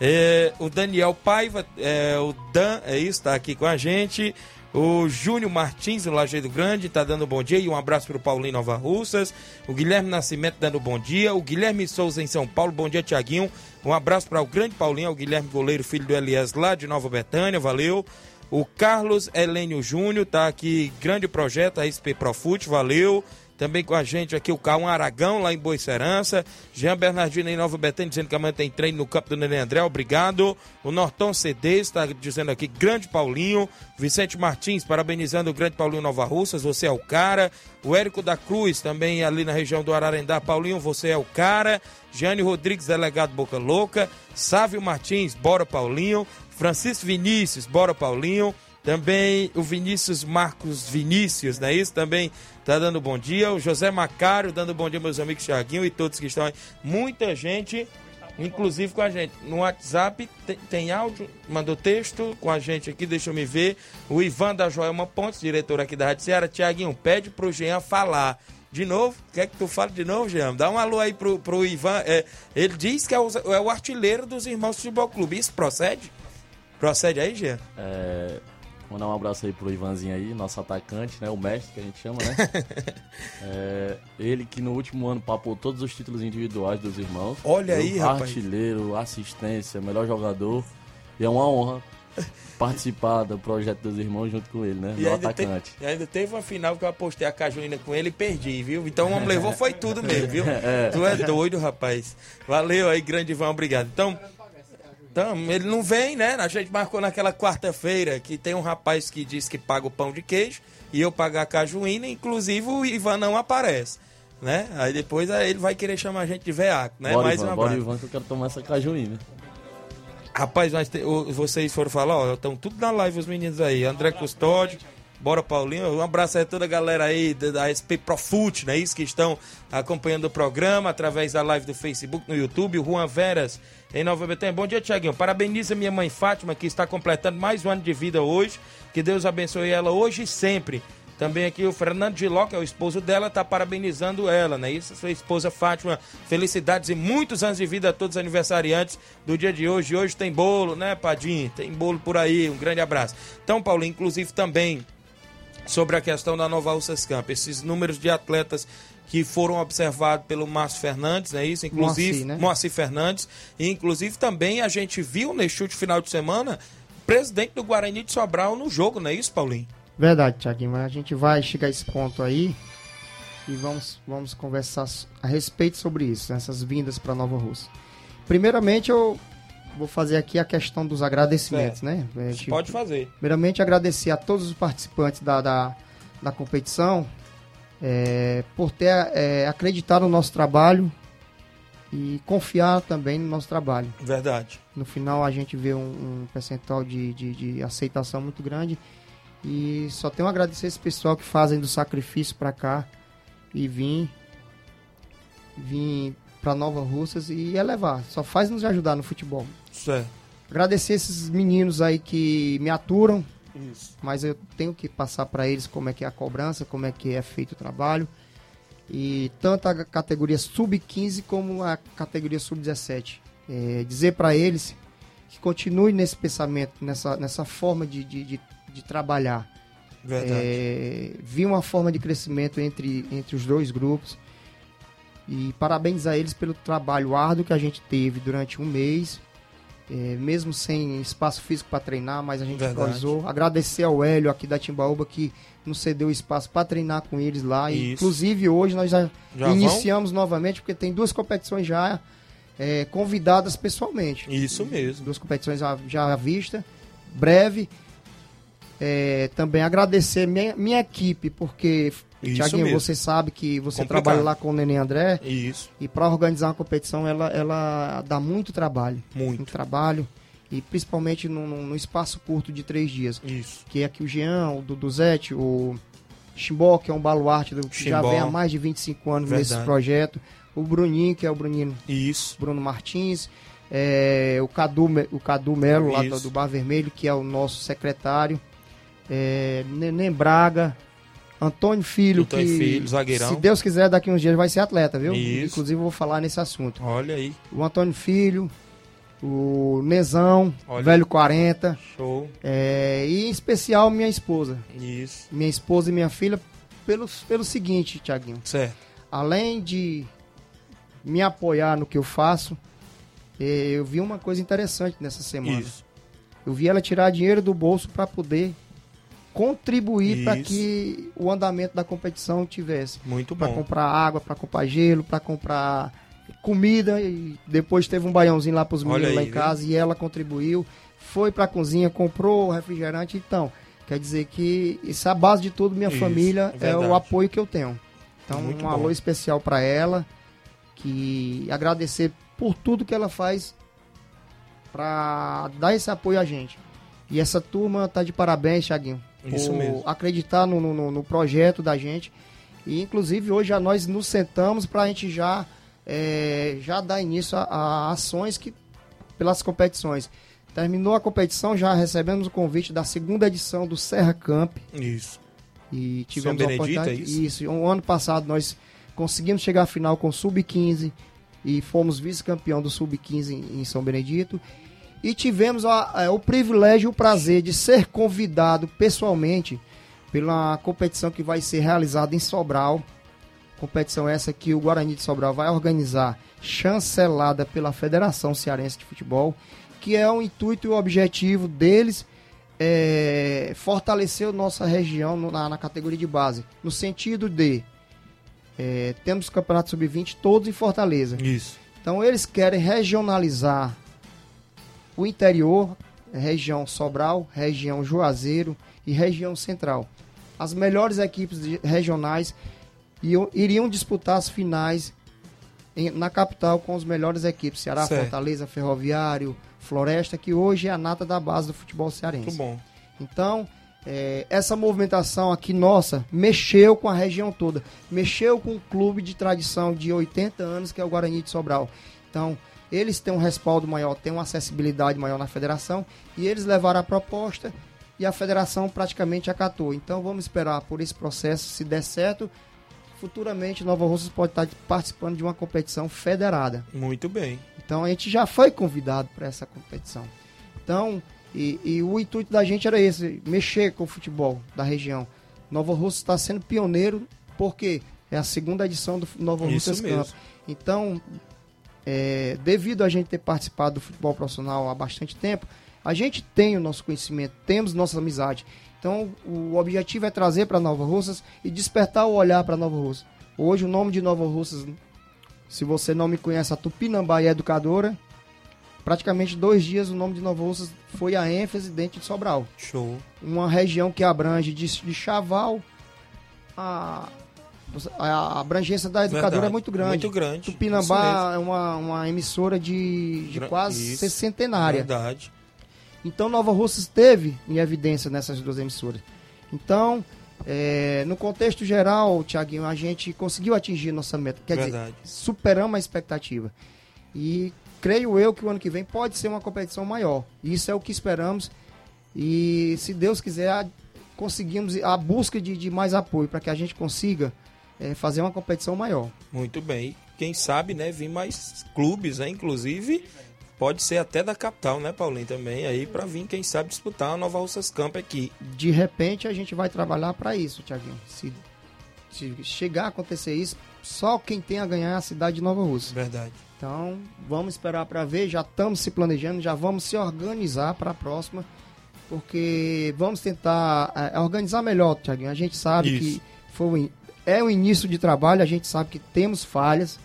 É, o Daniel Paiva, é, o Dan, é isso, tá aqui com a gente. O Júnior Martins, do Lajeado Grande, tá dando bom dia. E um abraço pro Paulinho Nova Russas. O Guilherme Nascimento dando bom dia. O Guilherme Souza em São Paulo. Bom dia, Tiaguinho. Um abraço para o grande Paulinho, o Guilherme Goleiro, filho do Elias, lá de Nova Betânia. Valeu. O Carlos Helênio Júnior, tá aqui, grande projeto, a SP Profute, valeu. Também com a gente aqui o Cauã Aragão, lá em Boa Serança. Jean Bernardino em Nova Betânia, dizendo que amanhã tem treino no campo do Nenê André, obrigado. O Norton CD está dizendo aqui, grande Paulinho. Vicente Martins, parabenizando o grande Paulinho Nova Russas, você é o cara. O Érico da Cruz, também ali na região do Ararendá, Paulinho, você é o cara. Jane Rodrigues, delegado Boca Louca. Sávio Martins, bora Paulinho. Francisco Vinícius, bora Paulinho. Também o Vinícius Marcos Vinícius, não é isso? Também tá dando bom dia. O José Macário dando bom dia, meus amigos Thiaguinho e todos que estão aí. Muita gente, inclusive com a gente. No WhatsApp tem, tem áudio, mandou texto com a gente aqui, deixa eu me ver. O Ivan da Joelma Pontes, diretor aqui da Rádio Ceará. Tiaguinho, pede pro Jean falar. De novo? Quer que tu fale de novo, Jean? Dá um alô aí pro, pro Ivan. É, ele diz que é o, é o artilheiro dos Irmãos Futebol Clube. Isso procede? Procede aí, Jean? É, Mandar um abraço aí pro Ivanzinho aí, nosso atacante, né? O mestre que a gente chama, né? é, ele que no último ano papou todos os títulos individuais dos irmãos. Olha aí, rapaz. Artilheiro, assistência, melhor jogador. E é uma honra participar do projeto dos irmãos junto com ele, né? E ainda atacante. Te, e ainda teve uma final que eu apostei a cajuína com ele e perdi, viu? Então o homem levou foi tudo mesmo, viu? É. Tu é doido, rapaz. Valeu aí, grande Ivan, obrigado. Então, então, ele não vem, né? A gente marcou naquela quarta-feira que tem um rapaz que diz que paga o pão de queijo e eu pagar a cajuína, inclusive o Ivan não aparece. Né? Aí depois aí ele vai querer chamar a gente de veaco, né? Bora, Mais Ivan, uma bora, Ivan, que eu quero tomar essa cajuína. Rapaz, te, vocês foram falar, ó, estão tudo na live os meninos aí. André Custódio, Bora Paulinho, um abraço a toda a galera aí da, SP Profute, né? Isso que estão acompanhando o programa através da live do Facebook, no YouTube. O Juan Veras em Nova Betânia. Bom dia, Tiaguinho. Parabeniza minha mãe Fátima, que está completando mais um ano de vida hoje. Que Deus abençoe ela hoje e sempre. Também aqui o Fernando Giló, que é o esposo dela, está parabenizando ela, né? Isso, sua esposa Fátima. Felicidades e muitos anos de vida a todos os aniversariantes do dia de hoje. Hoje tem bolo, né, Padim? Tem bolo por aí. Um grande abraço. Então, Paulo, inclusive também sobre a questão da Nova Russas Camp. Esses números de atletas que foram observados pelo Márcio Fernandes, é isso? Inclusive, Moacir, né? Moacir Fernandes. E, inclusive, também a gente viu neste último final de semana presidente do Guarani de Sobral no jogo, não é isso, Paulinho? Verdade, Tiaguinho. Mas a gente vai chegar a esse ponto aí e vamos, vamos conversar a respeito sobre isso, essas vindas para Nova Rússia. Primeiramente, eu vou fazer aqui a questão dos agradecimentos, né? Gente, pode fazer. Primeiramente, agradecer a todos os participantes da, da, da competição é, por ter é, acreditado no nosso trabalho e confiar também no nosso trabalho. Verdade. No final, a gente vê um, um percentual de, de, de, aceitação muito grande e só tenho a agradecer esse pessoal que fazem do sacrifício para cá e vim, vim para Nova Russas e elevar. Só faz nos ajudar no futebol. Certo. Agradecer esses meninos aí que me aturam. Isso. Mas eu tenho que passar para eles como é que é a cobrança, como é que é feito o trabalho. E tanto a categoria sub-15 como a categoria sub-17. É, dizer para eles que continue nesse pensamento, nessa, nessa forma de, de, de, de trabalhar. Verdade. É, vi uma forma de crescimento entre, entre os dois grupos. E parabenizar eles pelo trabalho árduo que a gente teve durante um mês. É, mesmo sem espaço físico para treinar, mas a gente Verdade. improvisou. Agradecer ao Hélio aqui da Timbaúba que nos cedeu espaço para treinar com eles lá. E, inclusive hoje nós já, Já vão? iniciamos novamente, porque tem duas competições já é, convidadas pessoalmente. Isso mesmo. Duas competições já, já à vista, breve. É, também agradecer minha, minha equipe, porque, Isso Tiaguinho, mesmo. você sabe que você Complicado. trabalha lá com o Nenê André. Isso. E para organizar uma competição, ela, ela dá muito trabalho. Muito. trabalho. E principalmente no, no- espaço curto de três dias. Isso. Que é aqui o Jean, o Duduzete, o Chimbó, que é um baluarte do, que já vem há mais de 25 anos nesse Verdade. projeto. O Bruninho, que é o Bruninho Isso. Bruno Martins. é, o, Cadu, o Cadu Melo, lá do, Isso. do Bar Vermelho, que é o nosso secretário. É, Neném Braga. Antônio Filho, Antônio que Filho, zagueirão. se Deus quiser, daqui uns dias vai ser atleta, viu? Isso. Inclusive eu vou falar nesse assunto. Olha aí. O Antônio Filho, o Nezão, Olha. velho 40, Show. é, e em especial minha esposa. Isso. Minha esposa e minha filha, pelo, pelo seguinte, Tiaguinho. Certo. Além de me apoiar no que eu faço, eh, eu vi uma coisa interessante nessa semana. Isso. Eu vi ela tirar dinheiro do bolso para poder contribuir para que o andamento da competição tivesse. Muito Para bom. comprar água, para comprar gelo, para comprar comida e depois teve um baiãozinho lá para os meninos lá aí, em casa e ela contribuiu, foi para a cozinha, comprou o refrigerante, então quer dizer que isso é a base de tudo, minha Isso, família é é o apoio que eu tenho. Então Muito um bom. alô especial para ela, que agradecer por tudo que ela faz para dar esse apoio a gente. E essa turma tá de parabéns, Thiaguinho. Isso mesmo. acreditar no, no- no projeto da gente. E inclusive hoje já nós nos sentamos para a gente já, é, já dar início a, a ações que, pelas competições. Terminou a competição, já recebemos o convite da segunda edição do Serra Camp. Isso. E tivemos São a Benedito, oportunidade. é isso? isso. Um ano passado nós conseguimos chegar à final com o Sub-15 e fomos vice-campeão do Sub-15 em, em São Benedito. E tivemos a- a- o privilégio e o prazer de ser convidado pessoalmente pela competição que vai ser realizada em Sobral. Competição essa que o Guarani de Sobral vai organizar, chancelada pela Federação Cearense de Futebol, que é o intuito e o objetivo deles é, fortalecer a nossa região na, na categoria de base, no sentido de é, temos campeonato sub-20 todos em Fortaleza. Isso. Então eles querem regionalizar o interior, região Sobral, região Juazeiro e região Central. As melhores equipes regionais iam- iriam disputar as finais na capital com as melhores equipes, Ceará, Certo. Fortaleza, Ferroviário, Floresta, que hoje é a nata da base do futebol cearense. Muito bom. Então, é, essa movimentação aqui nossa mexeu com a região toda. Mexeu com um clube de tradição de 80 anos, que é o Guarani de Sobral. Então, eles têm um respaldo maior, têm uma acessibilidade maior na federação, e eles levaram a proposta e a federação praticamente acatou. Então, vamos esperar por esse processo, se der certo, futuramente Nova Russas pode estar participando de uma competição federada. Muito bem. Então a gente já foi convidado para essa competição. Então, e, e o intuito da gente era esse, mexer com o futebol da região. Nova Russa está sendo pioneiro porque é a segunda edição do Nova Russas. Camp. Então, é, devido a gente ter participado do futebol profissional há bastante tempo, a gente tem o nosso conhecimento, temos nossa amizade. Então, o objetivo é trazer para Nova Russas e despertar o olhar para Nova Russas. Hoje, o nome de Nova Russas, se você não me conhece, a Tupinambá é educadora. Praticamente dois dias o nome de Nova Russas foi a ênfase dentro de Sobral. Show. Uma região que abrange de, de Chaval a, a abrangência da educadora Verdade. é muito grande. Muito grande. Tupinambá é uma, uma emissora de, de Gra- quase isso. centenária. Verdade. Então Nova Russa esteve em evidência nessas duas emissoras. Então, é, no contexto geral, Tiaguinho, a gente conseguiu atingir nossa meta. Quer Verdade. dizer, superamos a expectativa. E creio eu que o ano que vem pode ser uma competição maior. Isso é o que esperamos. E se Deus quiser, a- conseguimos a busca de, de mais apoio para que a gente consiga é, fazer uma competição maior. Muito bem. Quem sabe, né, vir mais clubes, né, inclusive pode ser até da capital, né, Paulinho, também aí para vir, quem sabe disputar a Nova Russas Camp aqui. de repente a gente vai trabalhar para isso, Tiaguinho. Se, se chegar a acontecer isso, só quem tem a ganhar é a cidade de Nova Rússia. Verdade. Então, vamos esperar para ver, já estamos se planejando, já vamos se organizar para a próxima, porque vamos tentar é, organizar melhor, Tiaguinho. A gente sabe Isso. que foi, é o início de trabalho, a gente sabe que temos falhas,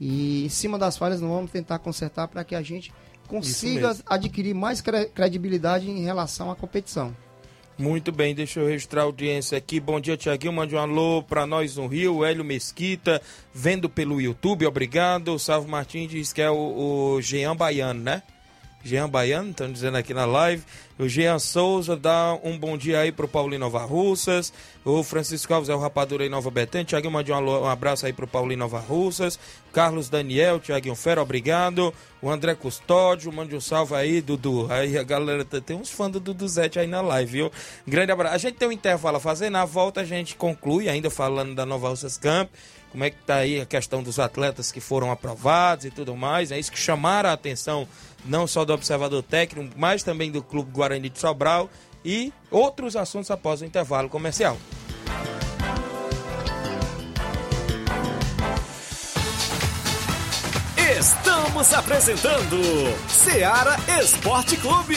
e em cima das falhas nós vamos tentar consertar para que a gente consiga adquirir mais credibilidade em relação à competição. Muito bem, deixa eu registrar a audiência aqui. Bom dia, Tiaguinho. Mande um alô para nós no Rio. Hélio Mesquita, vendo pelo YouTube, obrigado. O Salvo Martins diz que é o, o Jean Baiano, né? Jean Baiano, estão dizendo aqui na live. O Jean Souza dá um bom dia aí pro Paulinho Nova Russas. O Francisco Alves é o Rapadura em Nova Betânia. Tiaguinho, mande um, um, abraço aí pro Paulinho Nova Russas. Carlos Daniel, Tiaguinho Fera, obrigado. O André Custódio, mande um salve aí, Dudu. Aí a galera tem uns fãs do Dudu Zete aí na live, viu? Grande abraço. A gente tem um intervalo a fazer. Na volta a gente conclui, ainda falando da Nova Russas Camp como é que está aí a questão dos atletas que foram aprovados e tudo mais. É isso que chamaram a atenção não só do observador técnico, mas também do Clube Guarani de Sobral e outros assuntos após o intervalo comercial. Estamos apresentando Seara Esporte Clube.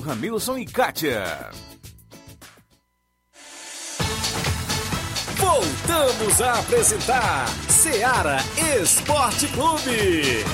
Ramilson e Kátia. Voltamos a apresentar Seara Esporte Clube.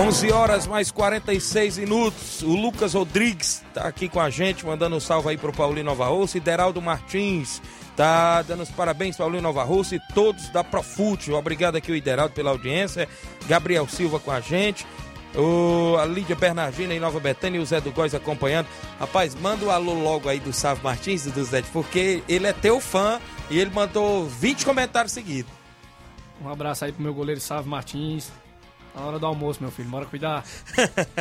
11 horas mais 46 minutos. O Lucas Rodrigues está aqui com a gente, mandando um salve aí pro Paulinho Nova Rússia. E Deraldo Martins tá dando os parabéns, Paulinho Nova Rússia e todos da Profute. Obrigado aqui, o Ideraldo, pela audiência. Gabriel Silva com a gente. O, a Lídia Bernardina em Nova Betânia e o Zé do Góis acompanhando. Rapaz, manda o um alô logo aí do Sávio Martins e do Zé, porque ele é teu fã e ele mandou 20 comentários seguidos. Um abraço aí pro meu goleiro Sávio Martins, na hora do almoço, meu filho. Bora cuidar.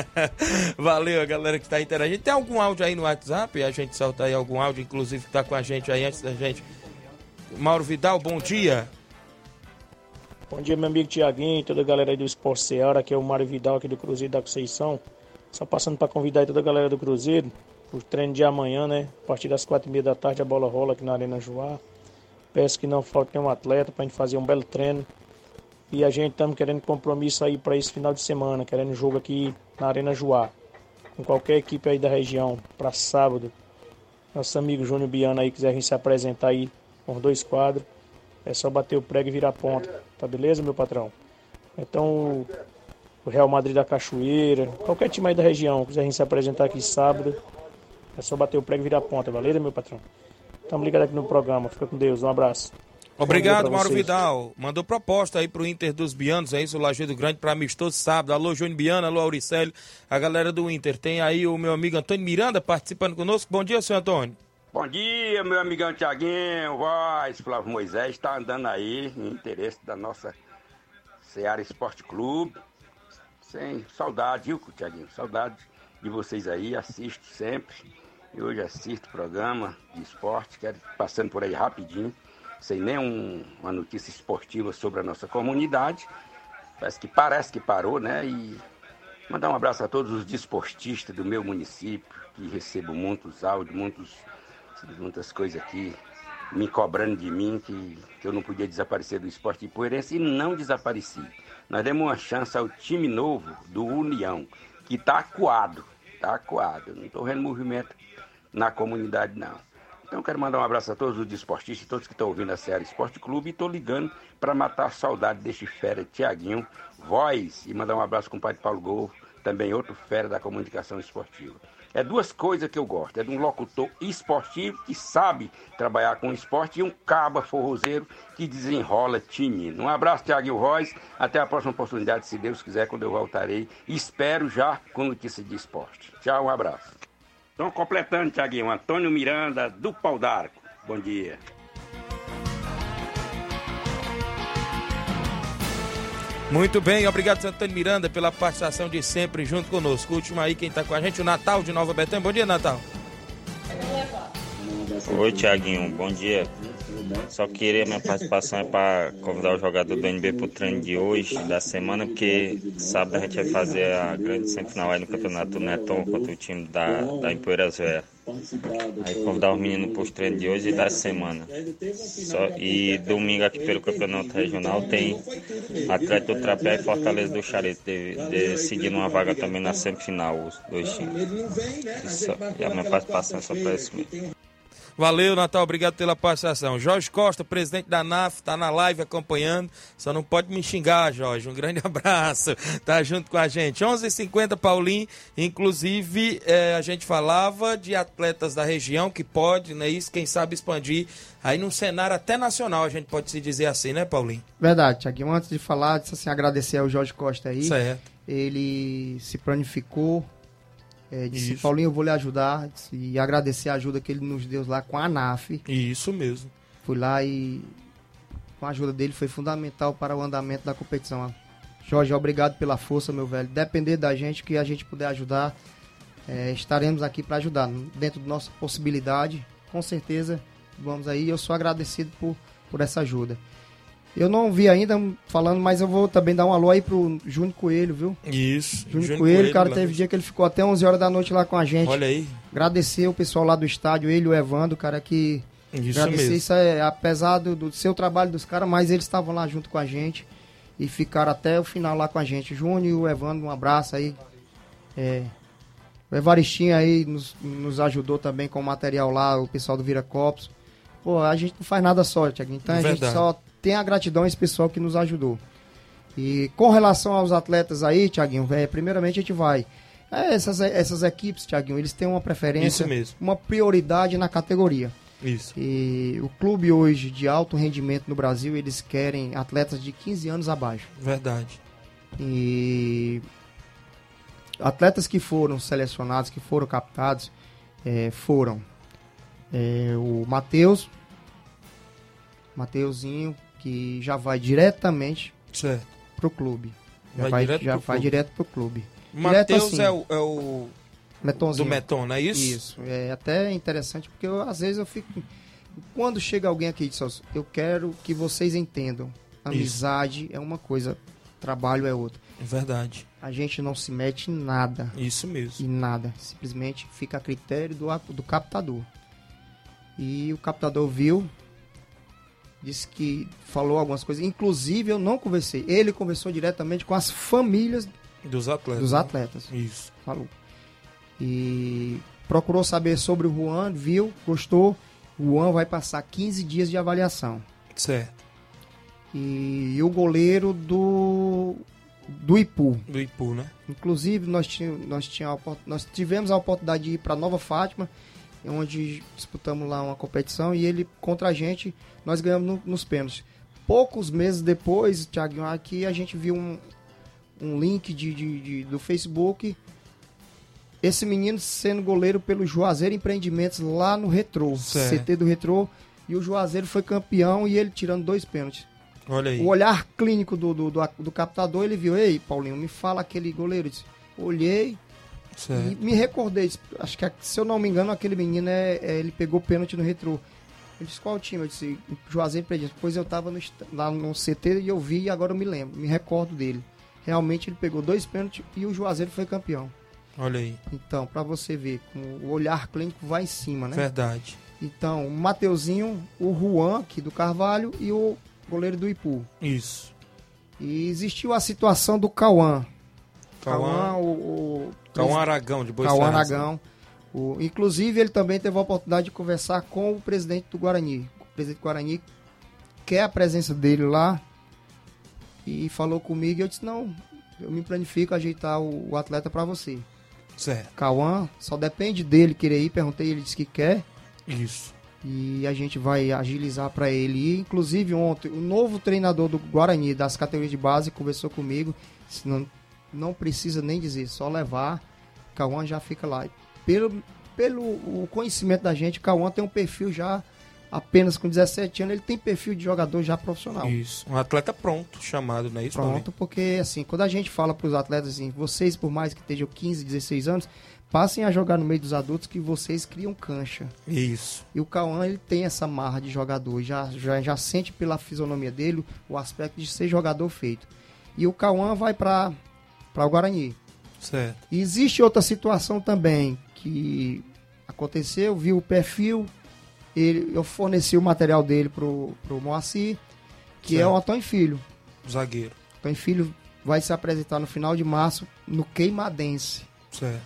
Valeu, a galera que está interagindo. Tem algum áudio aí no WhatsApp? A gente solta aí algum áudio, inclusive, que tá com a gente aí antes da gente. Mauro Vidal, bom dia. Bom dia, meu amigo Tiaguinho, toda a galera aí do Esporte Seara, aqui é o Mário Vidal aqui do Cruzeiro da Conceição. Só passando para convidar toda a galera do Cruzeiro o treino de amanhã, né? A partir das quatro e meia da tarde a bola rola aqui na Arena Joá. Peço que não falte nenhum atleta para a gente fazer um belo treino. E a gente estamos querendo compromisso aí para esse final de semana, querendo jogo aqui na Arena Joá, com qualquer equipe aí da região, para sábado. Nosso amigo Júnior Biano aí quiser vir se apresentar aí com dois quadros, é só bater o prego e virar ponta. Tá beleza, meu patrão? Então, o Real Madrid da Cachoeira, qualquer time aí da região quiser vir se apresentar aqui sábado, é só bater o prego e virar ponta, beleza, meu patrão? Estamos ligados aqui no programa. Fica com Deus. Um abraço. Obrigado, Mauro Vidal. Mandou proposta aí pro Inter dos Bianos, é isso, o Lajeado Grande, para amistoso sábado. Alô, Júnior Biano, alô, Auricélio, a galera do Inter. Tem aí o meu amigo Antônio Miranda participando conosco. Bom dia, senhor Antônio. Bom dia, meu amigão Tiaguinho, voz, Flávio Moisés, está andando aí em interesse da nossa Seara Esporte Clube. Sem saudade, viu, Tiaguinho? Saudade de vocês aí, assisto sempre. E hoje assisto o programa de esporte, quero passando por aí rapidinho sem nenhuma notícia esportiva sobre a nossa comunidade. Parece que parece que parou, né? E mandar um abraço a todos os desportistas do meu município, que recebo muitos áudios, muitos, muitas coisas aqui me cobrando de mim que, que eu não podia desaparecer do esporte poeirense e não desapareci. Nós demos uma chance ao time novo do União, que está acuado, está acuado. não estou vendo movimento na comunidade, não. Então quero mandar um abraço a todos os desportistas, todos que estão ouvindo a série Esporte Clube e estou ligando para matar a saudade deste fera Tiaguinho, voz e mandar um abraço com o pai de Paulo Gol, também outro fera da comunicação esportiva. É duas coisas que eu gosto. É de um locutor esportivo que sabe trabalhar com esporte e um caba forrozeiro que desenrola time. Um abraço, Tiago Royce. Até a próxima oportunidade, se Deus quiser, quando eu voltarei. Espero já com notícia de esporte. Tchau, um abraço. Então, completando, Tiaguinho, Antônio Miranda, do Pau d'Arco. Bom dia. Muito bem, obrigado, Antônio Miranda, pela participação de sempre junto conosco. último aí, quem está com a gente, o Natal de Nova Betânia. Bom dia, Natal. Oi, Tiaguinho, bom dia. Só queria minha participação é para convidar o jogador do NB para o treino de hoje, da semana, porque sábado a gente vai fazer a grande semifinal aí no Campeonato Neton contra o time da, da Empoeiras Velha. Aí convidar os meninos para os treinos de hoje e da semana. Só, e domingo aqui pelo Campeonato Regional tem Atlético do Trapé e Fortaleza do Charito de, decidindo uma vaga também na semifinal, os dois times. Isso, e a minha participação é só para isso mesmo. Valeu, Natal, obrigado pela participação. Jorge Costa, presidente da NAF, tá na live acompanhando. Só não pode me xingar, Jorge. Um grande abraço. Tá junto com a gente. 11:50 h 50 Paulinho. Inclusive, é, a gente falava de atletas da região que pode, né? Isso, quem sabe expandir aí num cenário até nacional, a gente pode se dizer assim, né, Paulinho? Verdade, Tiaguinho. Antes de falar, disse assim, agradecer ao Jorge Costa aí. Certo. Ele se planificou é, disse, Isso. Paulinho, eu vou lhe ajudar disse, e agradecer a ajuda que ele nos deu lá com a ANAF. Isso mesmo. Fui lá e com a ajuda dele foi fundamental para o andamento da competição. Jorge, obrigado pela força, meu velho. Depender da gente, que a gente puder ajudar, é, estaremos aqui para ajudar. Dentro da nossa possibilidade, com certeza, vamos aí. Eu sou agradecido por, por essa ajuda. Eu não vi ainda falando, mas eu vou também dar um alô aí pro Júnior Coelho, viu? Isso. Júnior, Júnior Coelho, Coelho, cara, teve dia que ele ficou até 11 horas da noite lá com a gente. Olha aí. Agradecer o pessoal lá do estádio, ele, o Evandro, cara, que... Isso agradecer mesmo. isso é, apesar do, do seu trabalho dos caras, mas eles estavam lá junto com a gente e ficaram até o final lá com a gente. Júnior e o Evandro, um abraço aí. É, o Evaristinho aí nos, nos ajudou também com o material lá, o pessoal do Vira Copos. Pô, a gente não faz nada só, Tiago. Então a Verdade. gente só tem a gratidão a esse pessoal que nos ajudou. E com relação aos atletas aí, Tiaguinho, é, primeiramente a gente vai. É, essas, essas equipes, Tiaguinho, eles têm uma preferência, uma prioridade na categoria. Isso. E o clube hoje de alto rendimento no Brasil, eles querem atletas de 15 anos abaixo. Verdade. E atletas que foram selecionados, que foram captados, é, foram é, o Matheus, Mateuzinho, que já vai diretamente certo. pro clube. Já Vai vai, direto já pro vai clube. direto pro clube. Matheus assim. é, o, é o Metonzinho. do Meton, não é isso? Isso. É até interessante porque eu, às vezes eu fico. Quando chega alguém aqui e diz, "Ó, eu quero que vocês entendam. Amizade é uma coisa, trabalho é outra. É verdade. A gente não se mete em nada. Isso mesmo. Em nada. Simplesmente fica a critério do, do captador. E o captador viu, disse que falou algumas coisas. Inclusive, eu não conversei. Ele conversou diretamente com as famílias Dos atletas. dos né? atletas. Isso. Falou. E procurou saber sobre o Juan, viu, gostou. O Juan vai passar 15 dias de avaliação. Certo. E, o goleiro do do Ipu. Do Ipu, né? Inclusive, nós, tínhamos, nós, opor- nós tivemos a oportunidade de ir para Nova Fátima, onde disputamos lá uma competição e ele contra a gente, nós ganhamos no- nos pênaltis. Poucos meses depois, Thiago, aqui a gente viu um, um link de, de- de- do Facebook. Esse menino sendo goleiro pelo Juazeiro Empreendimentos lá no Retrô, Certo. CT do Retrô. E o Juazeiro foi campeão e ele tirando dois pênaltis. Olha aí. O olhar clínico do, do, do, do captador, ele viu, ei, Paulinho, me fala aquele goleiro. Disse, olhei e Certo. me recordei. Acho que, se eu não me engano, aquele menino, é, é, ele pegou pênalti no retrô. Ele disse, qual time? Eu disse, Juazeiro Empreendimentos. Depois eu tava no, est- lá no CT e eu vi e agora eu me lembro, me recordo dele. Realmente ele pegou dois pênaltis e o Juazeiro foi campeão. Olha aí. Então, pra você ver, o olhar clínico vai em cima, né? Verdade. Então, o Mateuzinho, o Juan, aqui do Carvalho, e o goleiro do Ipu. Isso. E existiu a situação do Cauã. Cauã- o, o Cauã Aragão, de Boa Cauã. Aragão. O, inclusive, ele também teve a oportunidade de conversar com o presidente do Guarani. O presidente do Guarani quer a presença dele lá. e falou comigo e eu disse, não, eu me planifico ajeitar o, o atleta para você. Certo. Cauã, só depende dele querer ir, perguntei, ele disse que quer. Isso. E a gente vai agilizar para ele ir. Inclusive ontem, o novo treinador do Guarani, das categorias de base, conversou comigo. Se não, não precisa nem dizer, só levar. Cauã já fica lá. Pelo, pelo o conhecimento da gente, Cauã tem um perfil já apenas com 17 anos, ele tem perfil de jogador já profissional. Isso. Um atleta pronto, chamado, não é isso? Pronto, porque assim, quando a gente fala para os atletas assim, vocês por mais que estejam 15, 16 anos, passem a jogar no meio dos adultos que vocês criam cancha. Isso. E o Cauã, ele tem essa marra de jogador, já, já, já sente pela fisionomia dele o aspecto de ser jogador feito. E o Cauã vai para o Guarani. Certo. E existe outra situação também que aconteceu, viu o perfil, ele, eu forneci o material dele pro, pro Moacir, que Certo. é o Antônio Filho. Zagueiro. Antônio Filho vai se apresentar no final de março no Queimadense. Certo.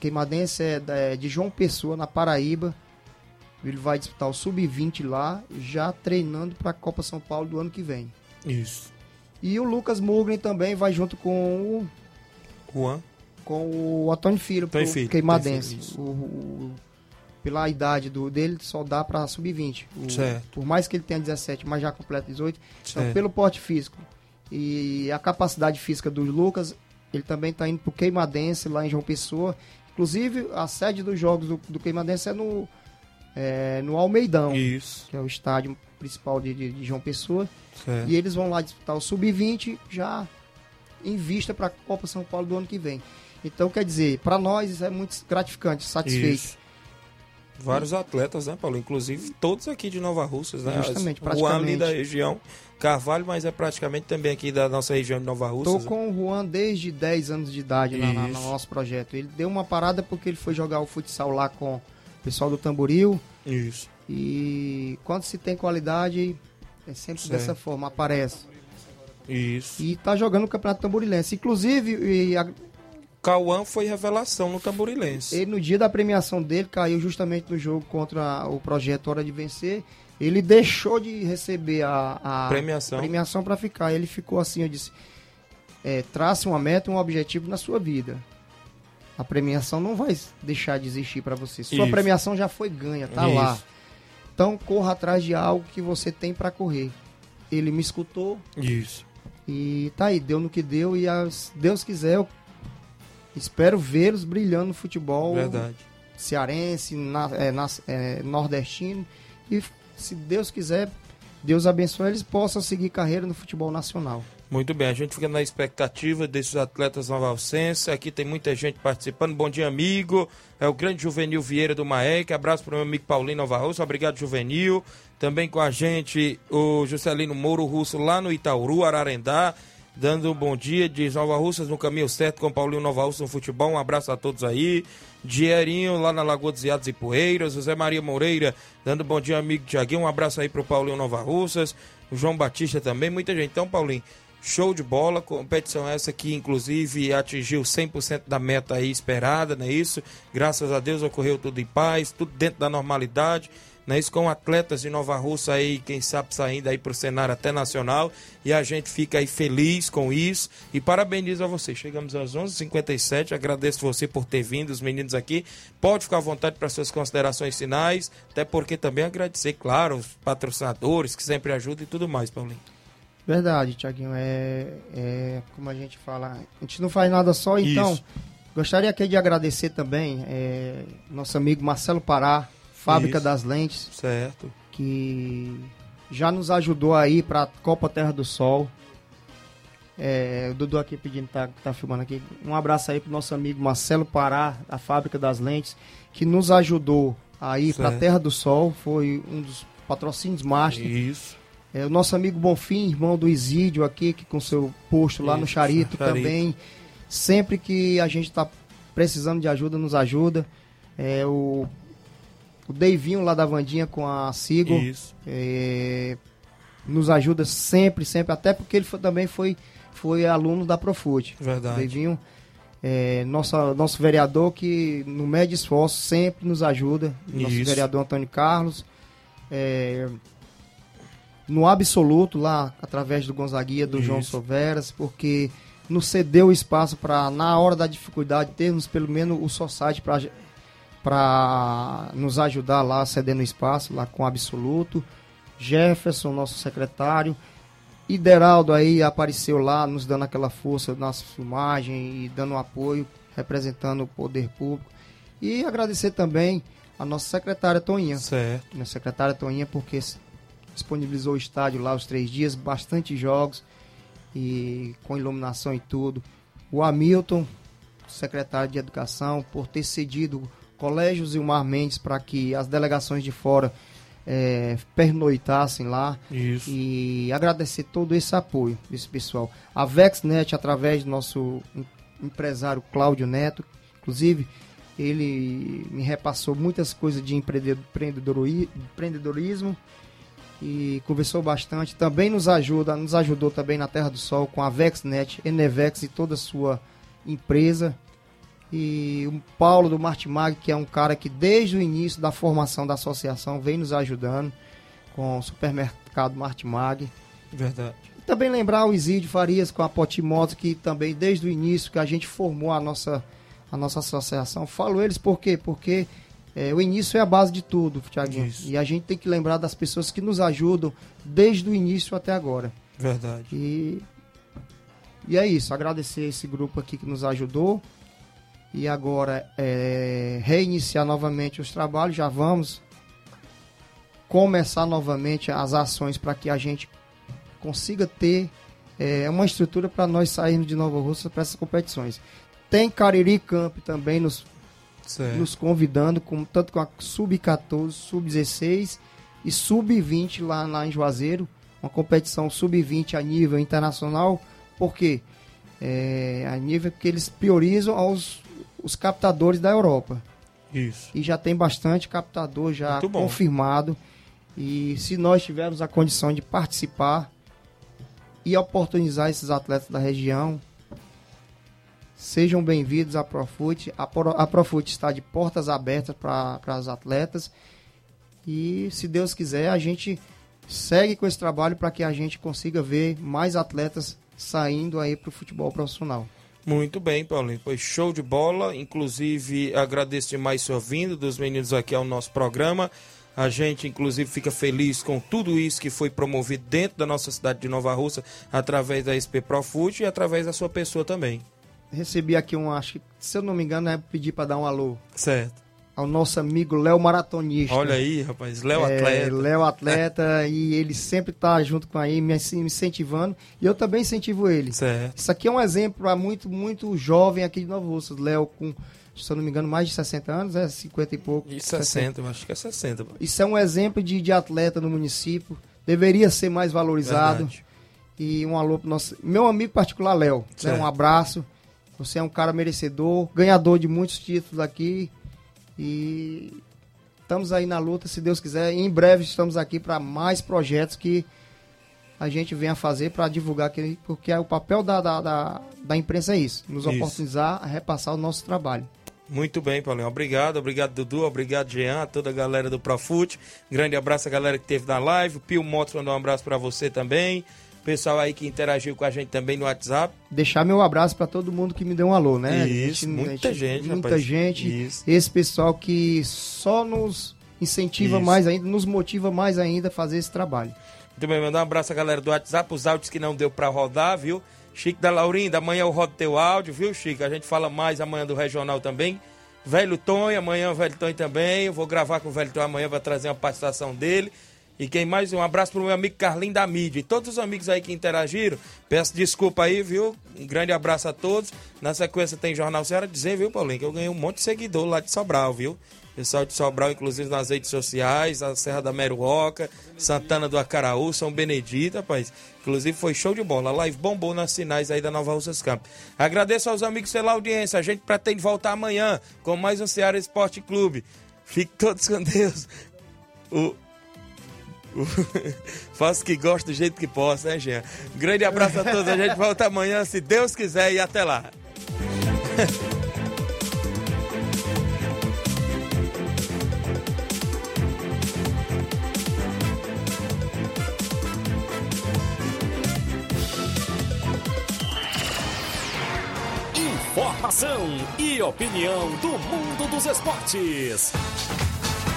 Queimadense é é de João Pessoa, na Paraíba. Ele vai disputar o Sub-20 lá, já treinando para a Copa São Paulo do ano que vem. Isso. E o Lucas Mugren também vai junto com o, Juan. com o Antônio Filho, Antônio pro Filho, Queimadense. Filho, O- o- pela idade do, dele, só dá para Sub-20. O- Certo. Por mais que ele tenha 17, mas já completa 18. Então, Certo. pelo porte físico e a capacidade física do Lucas, ele também está indo pro Queimadense, lá em João Pessoa. Inclusive, a sede dos jogos do, do Queimadense é no, é, no Almeidão, Isso. que é o estádio principal de, de- de João Pessoa. Certo. E eles vão lá disputar o Sub-20 já em vista para a Copa São Paulo do ano que vem. Então, quer dizer, para nós isso é muito gratificante, satisfeito. Isso. Vários atletas, né, Paulo? Inclusive todos aqui de Nova Russas, né? Justamente, As- Juan ali praticamente. da região Carvalho, mas é praticamente também aqui da nossa região de Nova Russas. né? com o Juan desde 10 anos de idade lá na- no nosso projeto. Ele deu uma parada porque ele foi jogar o futsal lá com o pessoal do Tamboril. Isso. E quando se tem qualidade, é sempre dessa forma, aparece. Isso. E tá jogando no Campeonato Tamborilense. Inclusive, e a- Cauã foi revelação no Tamborilense. ele no dia da premiação dele caiu justamente no jogo contra o projeto Hora de Vencer. Ele deixou de receber a, a Premiação. premiação para ficar. Ele ficou assim, eu disse, é, trace uma meta, um objetivo na sua vida. A premiação não vai deixar de existir para você. Sua Isso. premiação já foi ganha, tá Isso. lá. Então corra atrás de algo que você tem para correr. Ele me escutou Isso. E tá aí, deu no que deu e as- Deus quiser eu espero vê-los brilhando no futebol Verdade. cearense, na- é, nas- é, nordestino. E se Deus quiser, Deus abençoe, eles possam seguir carreira no futebol nacional. Muito bem, a gente fica na expectativa desses atletas novalcenses. Aqui tem muita gente participando. Bom dia, amigo. É o grande Juvenil Vieira do Maek. Abraço para o meu amigo Paulinho Nova Russa. Obrigado, Juvenil. Também com a gente o Juscelino Mouro Russo lá no Itauru, Ararendá. Dando um bom dia, diz Nova Russas no caminho certo com Paulinho Nova Russa no futebol. Um abraço a todos aí. Dierinho lá na Lagoa dos Iados e Poeiras. José Maria Moreira dando bom dia, amigo Tiaguinho. Um abraço aí pro Paulinho Nova Russas. O João Batista também. Muita gente. Então, Paulinho, show de bola. Competição essa que, inclusive, atingiu 100% da meta aí esperada, não é isso? Graças a Deus ocorreu tudo em paz, tudo dentro da normalidade. Não é isso? Com atletas de Nova Russa aí, quem sabe saindo aí pro cenário até nacional. E a gente fica aí feliz com isso. E parabenizo a você. Chegamos às 11h57. Agradeço você por ter vindo, os meninos aqui. Pode ficar à vontade para suas considerações finais. Até porque também agradecer, claro, os patrocinadores que sempre ajudam e tudo mais, Paulinho. Verdade, Tiaguinho. É, é como a gente fala, a gente não faz nada só, então. Isso. Gostaria aqui de agradecer também é, nosso amigo Marcelo Pará, Fábrica Isso. das Lentes, Certo. que já nos ajudou aí para a Copa Terra do Sol. É, o Dudu aqui pedindo, tá, tá filmando aqui. Um abraço aí pro nosso amigo Marcelo Pará, da Fábrica das Lentes, que nos ajudou aí para a. Terra do Sol. Foi um dos patrocínios master. Isso. É, o nosso amigo Bonfim, irmão do Isídio aqui, que com seu posto lá no Isso, Charito, Charito. também. Sempre que a gente está precisando de ajuda, nos ajuda. É, o, o Deivinho lá da Vandinha com a Sigo. É, nos ajuda sempre, sempre. Até porque ele foi- também foi, foi aluno da Profute. Verdade. Deivinho, é, nosso, nosso vereador que no médio esforço sempre nos ajuda. Nosso Isso. vereador Antônio Carlos. É, no absoluto lá, através do Gonzaguia, do João Isso. Soveras, porque nos cedeu espaço para, na hora da dificuldade, termos pelo menos o Society para nos ajudar lá, cedendo espaço lá com o absoluto. Jefferson, nosso secretário. Ideraldo aí apareceu lá, nos dando aquela força, nossa filmagem e dando apoio, representando o poder público. E agradecer também a nossa secretária Toninha. Certo. Minha secretária Toninha, porque disponibilizou o estádio lá os três dias, bastante jogos e com iluminação e tudo. O Hamilton, secretário de Educação, por ter cedido colégios e o Mar Mendes para que as delegações de fora eh, pernoitassem lá. Isso. E agradecer todo esse apoio desse pessoal. A Vexnet, através do nosso em- empresário Cláudio Neto, inclusive, ele me repassou muitas coisas de empreende- empreendedori- empreendedorismo e conversou bastante. Também nos ajuda, nos ajudou também na Terra do Sol com a Vexnet, Enevex e toda a sua empresa. E o Paulo do Martimag, que é um cara que desde o início da formação da associação vem nos ajudando com o supermercado Martimag. Verdade. E também lembrar o Isídio Farias com a Potimoto, que também desde o início que a gente formou a nossa, a nossa associação. Falo eles por quê? Porque é, o início é a base de tudo, Thiaguinho. Isso. E a gente tem que lembrar das pessoas que nos ajudam desde o início até agora. Verdade. E, e é isso, agradecer esse grupo aqui que nos ajudou. E agora é, reiniciar novamente os trabalhos. Já vamos começar novamente as ações para que a gente consiga ter é, uma estrutura para nós sairmos de Nova Rússia para essas competições. Tem Cariri Camp também nos, Certo. nos convidando, com, tanto com a Sub-14, Sub-16 e Sub-20 lá, lá em Juazeiro. Uma competição Sub-20 a nível internacional. Por quê? É, a nível que eles priorizam aos os captadores da Europa. Isso. E já tem bastante captador já confirmado. E se nós tivermos a condição de participar e oportunizar esses atletas da região, sejam bem-vindos à Profut. A, Pro, a Profut está de portas abertas para os atletas. E se Deus quiser, a gente segue com esse trabalho para que a gente consiga ver mais atletas saindo aí para o futebol profissional. Muito bem, Paulinho. Foi show de bola. Inclusive, agradeço demais sua vinda dos meninos aqui ao nosso programa. A gente, inclusive, fica feliz com tudo isso que foi promovido dentro da nossa cidade de Nova Russa, através da SP Profute e através da sua pessoa também. Recebi aqui um, acho que, se eu não me engano, é pedir para dar um alô. Certo. Ao nosso amigo Léo Maratonista. Olha aí, rapaz. Léo É, Atleta. Léo Atleta, e ele sempre tá junto com aí, me incentivando. E eu também incentivo ele. Certo. Isso aqui é um exemplo para muito, muito jovem aqui de Nova Russa. Léo com, se eu não me engano, mais de 60 anos, é 50 e pouco. E 60, eu acho que é 60. pô. Isso é um exemplo de, de atleta no município. Deveria ser mais valorizado. Verdade. E um alô pro nosso. Meu amigo particular, Léo. Né, um abraço. Você é um cara merecedor, ganhador de muitos títulos aqui. E estamos aí na luta, se Deus quiser. E em breve estamos aqui para mais projetos que a gente venha fazer para divulgar, aquele, porque é o papel da, da, da, da imprensa é isso, nos Isso. oportunizar a repassar o nosso trabalho. Muito bem, Paulinho. Obrigado, obrigado, Dudu, obrigado, Jean, a toda a galera do Profute. Grande abraço à galera que teve na live. O Pio Motos mandou um abraço para você também. Pessoal aí que interagiu com a gente também no WhatsApp. Deixar meu abraço para todo mundo que me deu um alô, né? Isso, muita gente, Muita rapaz. gente. Isso. Esse pessoal que só nos incentiva Isso. mais ainda, nos motiva mais ainda a fazer esse trabalho. Muito bem, mandar um abraço à galera do WhatsApp, os áudios que não deu pra rodar, viu? Chico da Laurinda, amanhã eu rodo teu áudio, viu, Chico? A gente fala mais amanhã do Regional também. Velho Tonho, amanhã o Velho Tonho também. Eu vou gravar com o Velho Tonho amanhã para trazer uma participação dele. E quem mais? Um abraço pro meu amigo Carlinho da mídia. E todos os amigos aí que interagiram. Peço desculpa aí, viu? Um grande abraço a todos. Na sequência tem Jornal Ceará dizer, viu, Paulinho, que eu ganhei um monte de seguidor lá de Sobral, viu? Pessoal de Sobral, inclusive nas redes sociais, a Serra da Meruoca, Santana do Acaraú, São Benedito, rapaz. Inclusive foi show de bola. A live bombou nas sinais aí da Nova Russas Campos. Agradeço aos amigos pela audiência. A gente pretende voltar amanhã com mais um Ceará Esporte Clube. Fique todos com Deus. O, Faço que gosto do jeito que possa, né, Jean? Grande abraço a todos. A gente volta amanhã, se Deus quiser, e até lá. Informação e opinião do mundo dos esportes.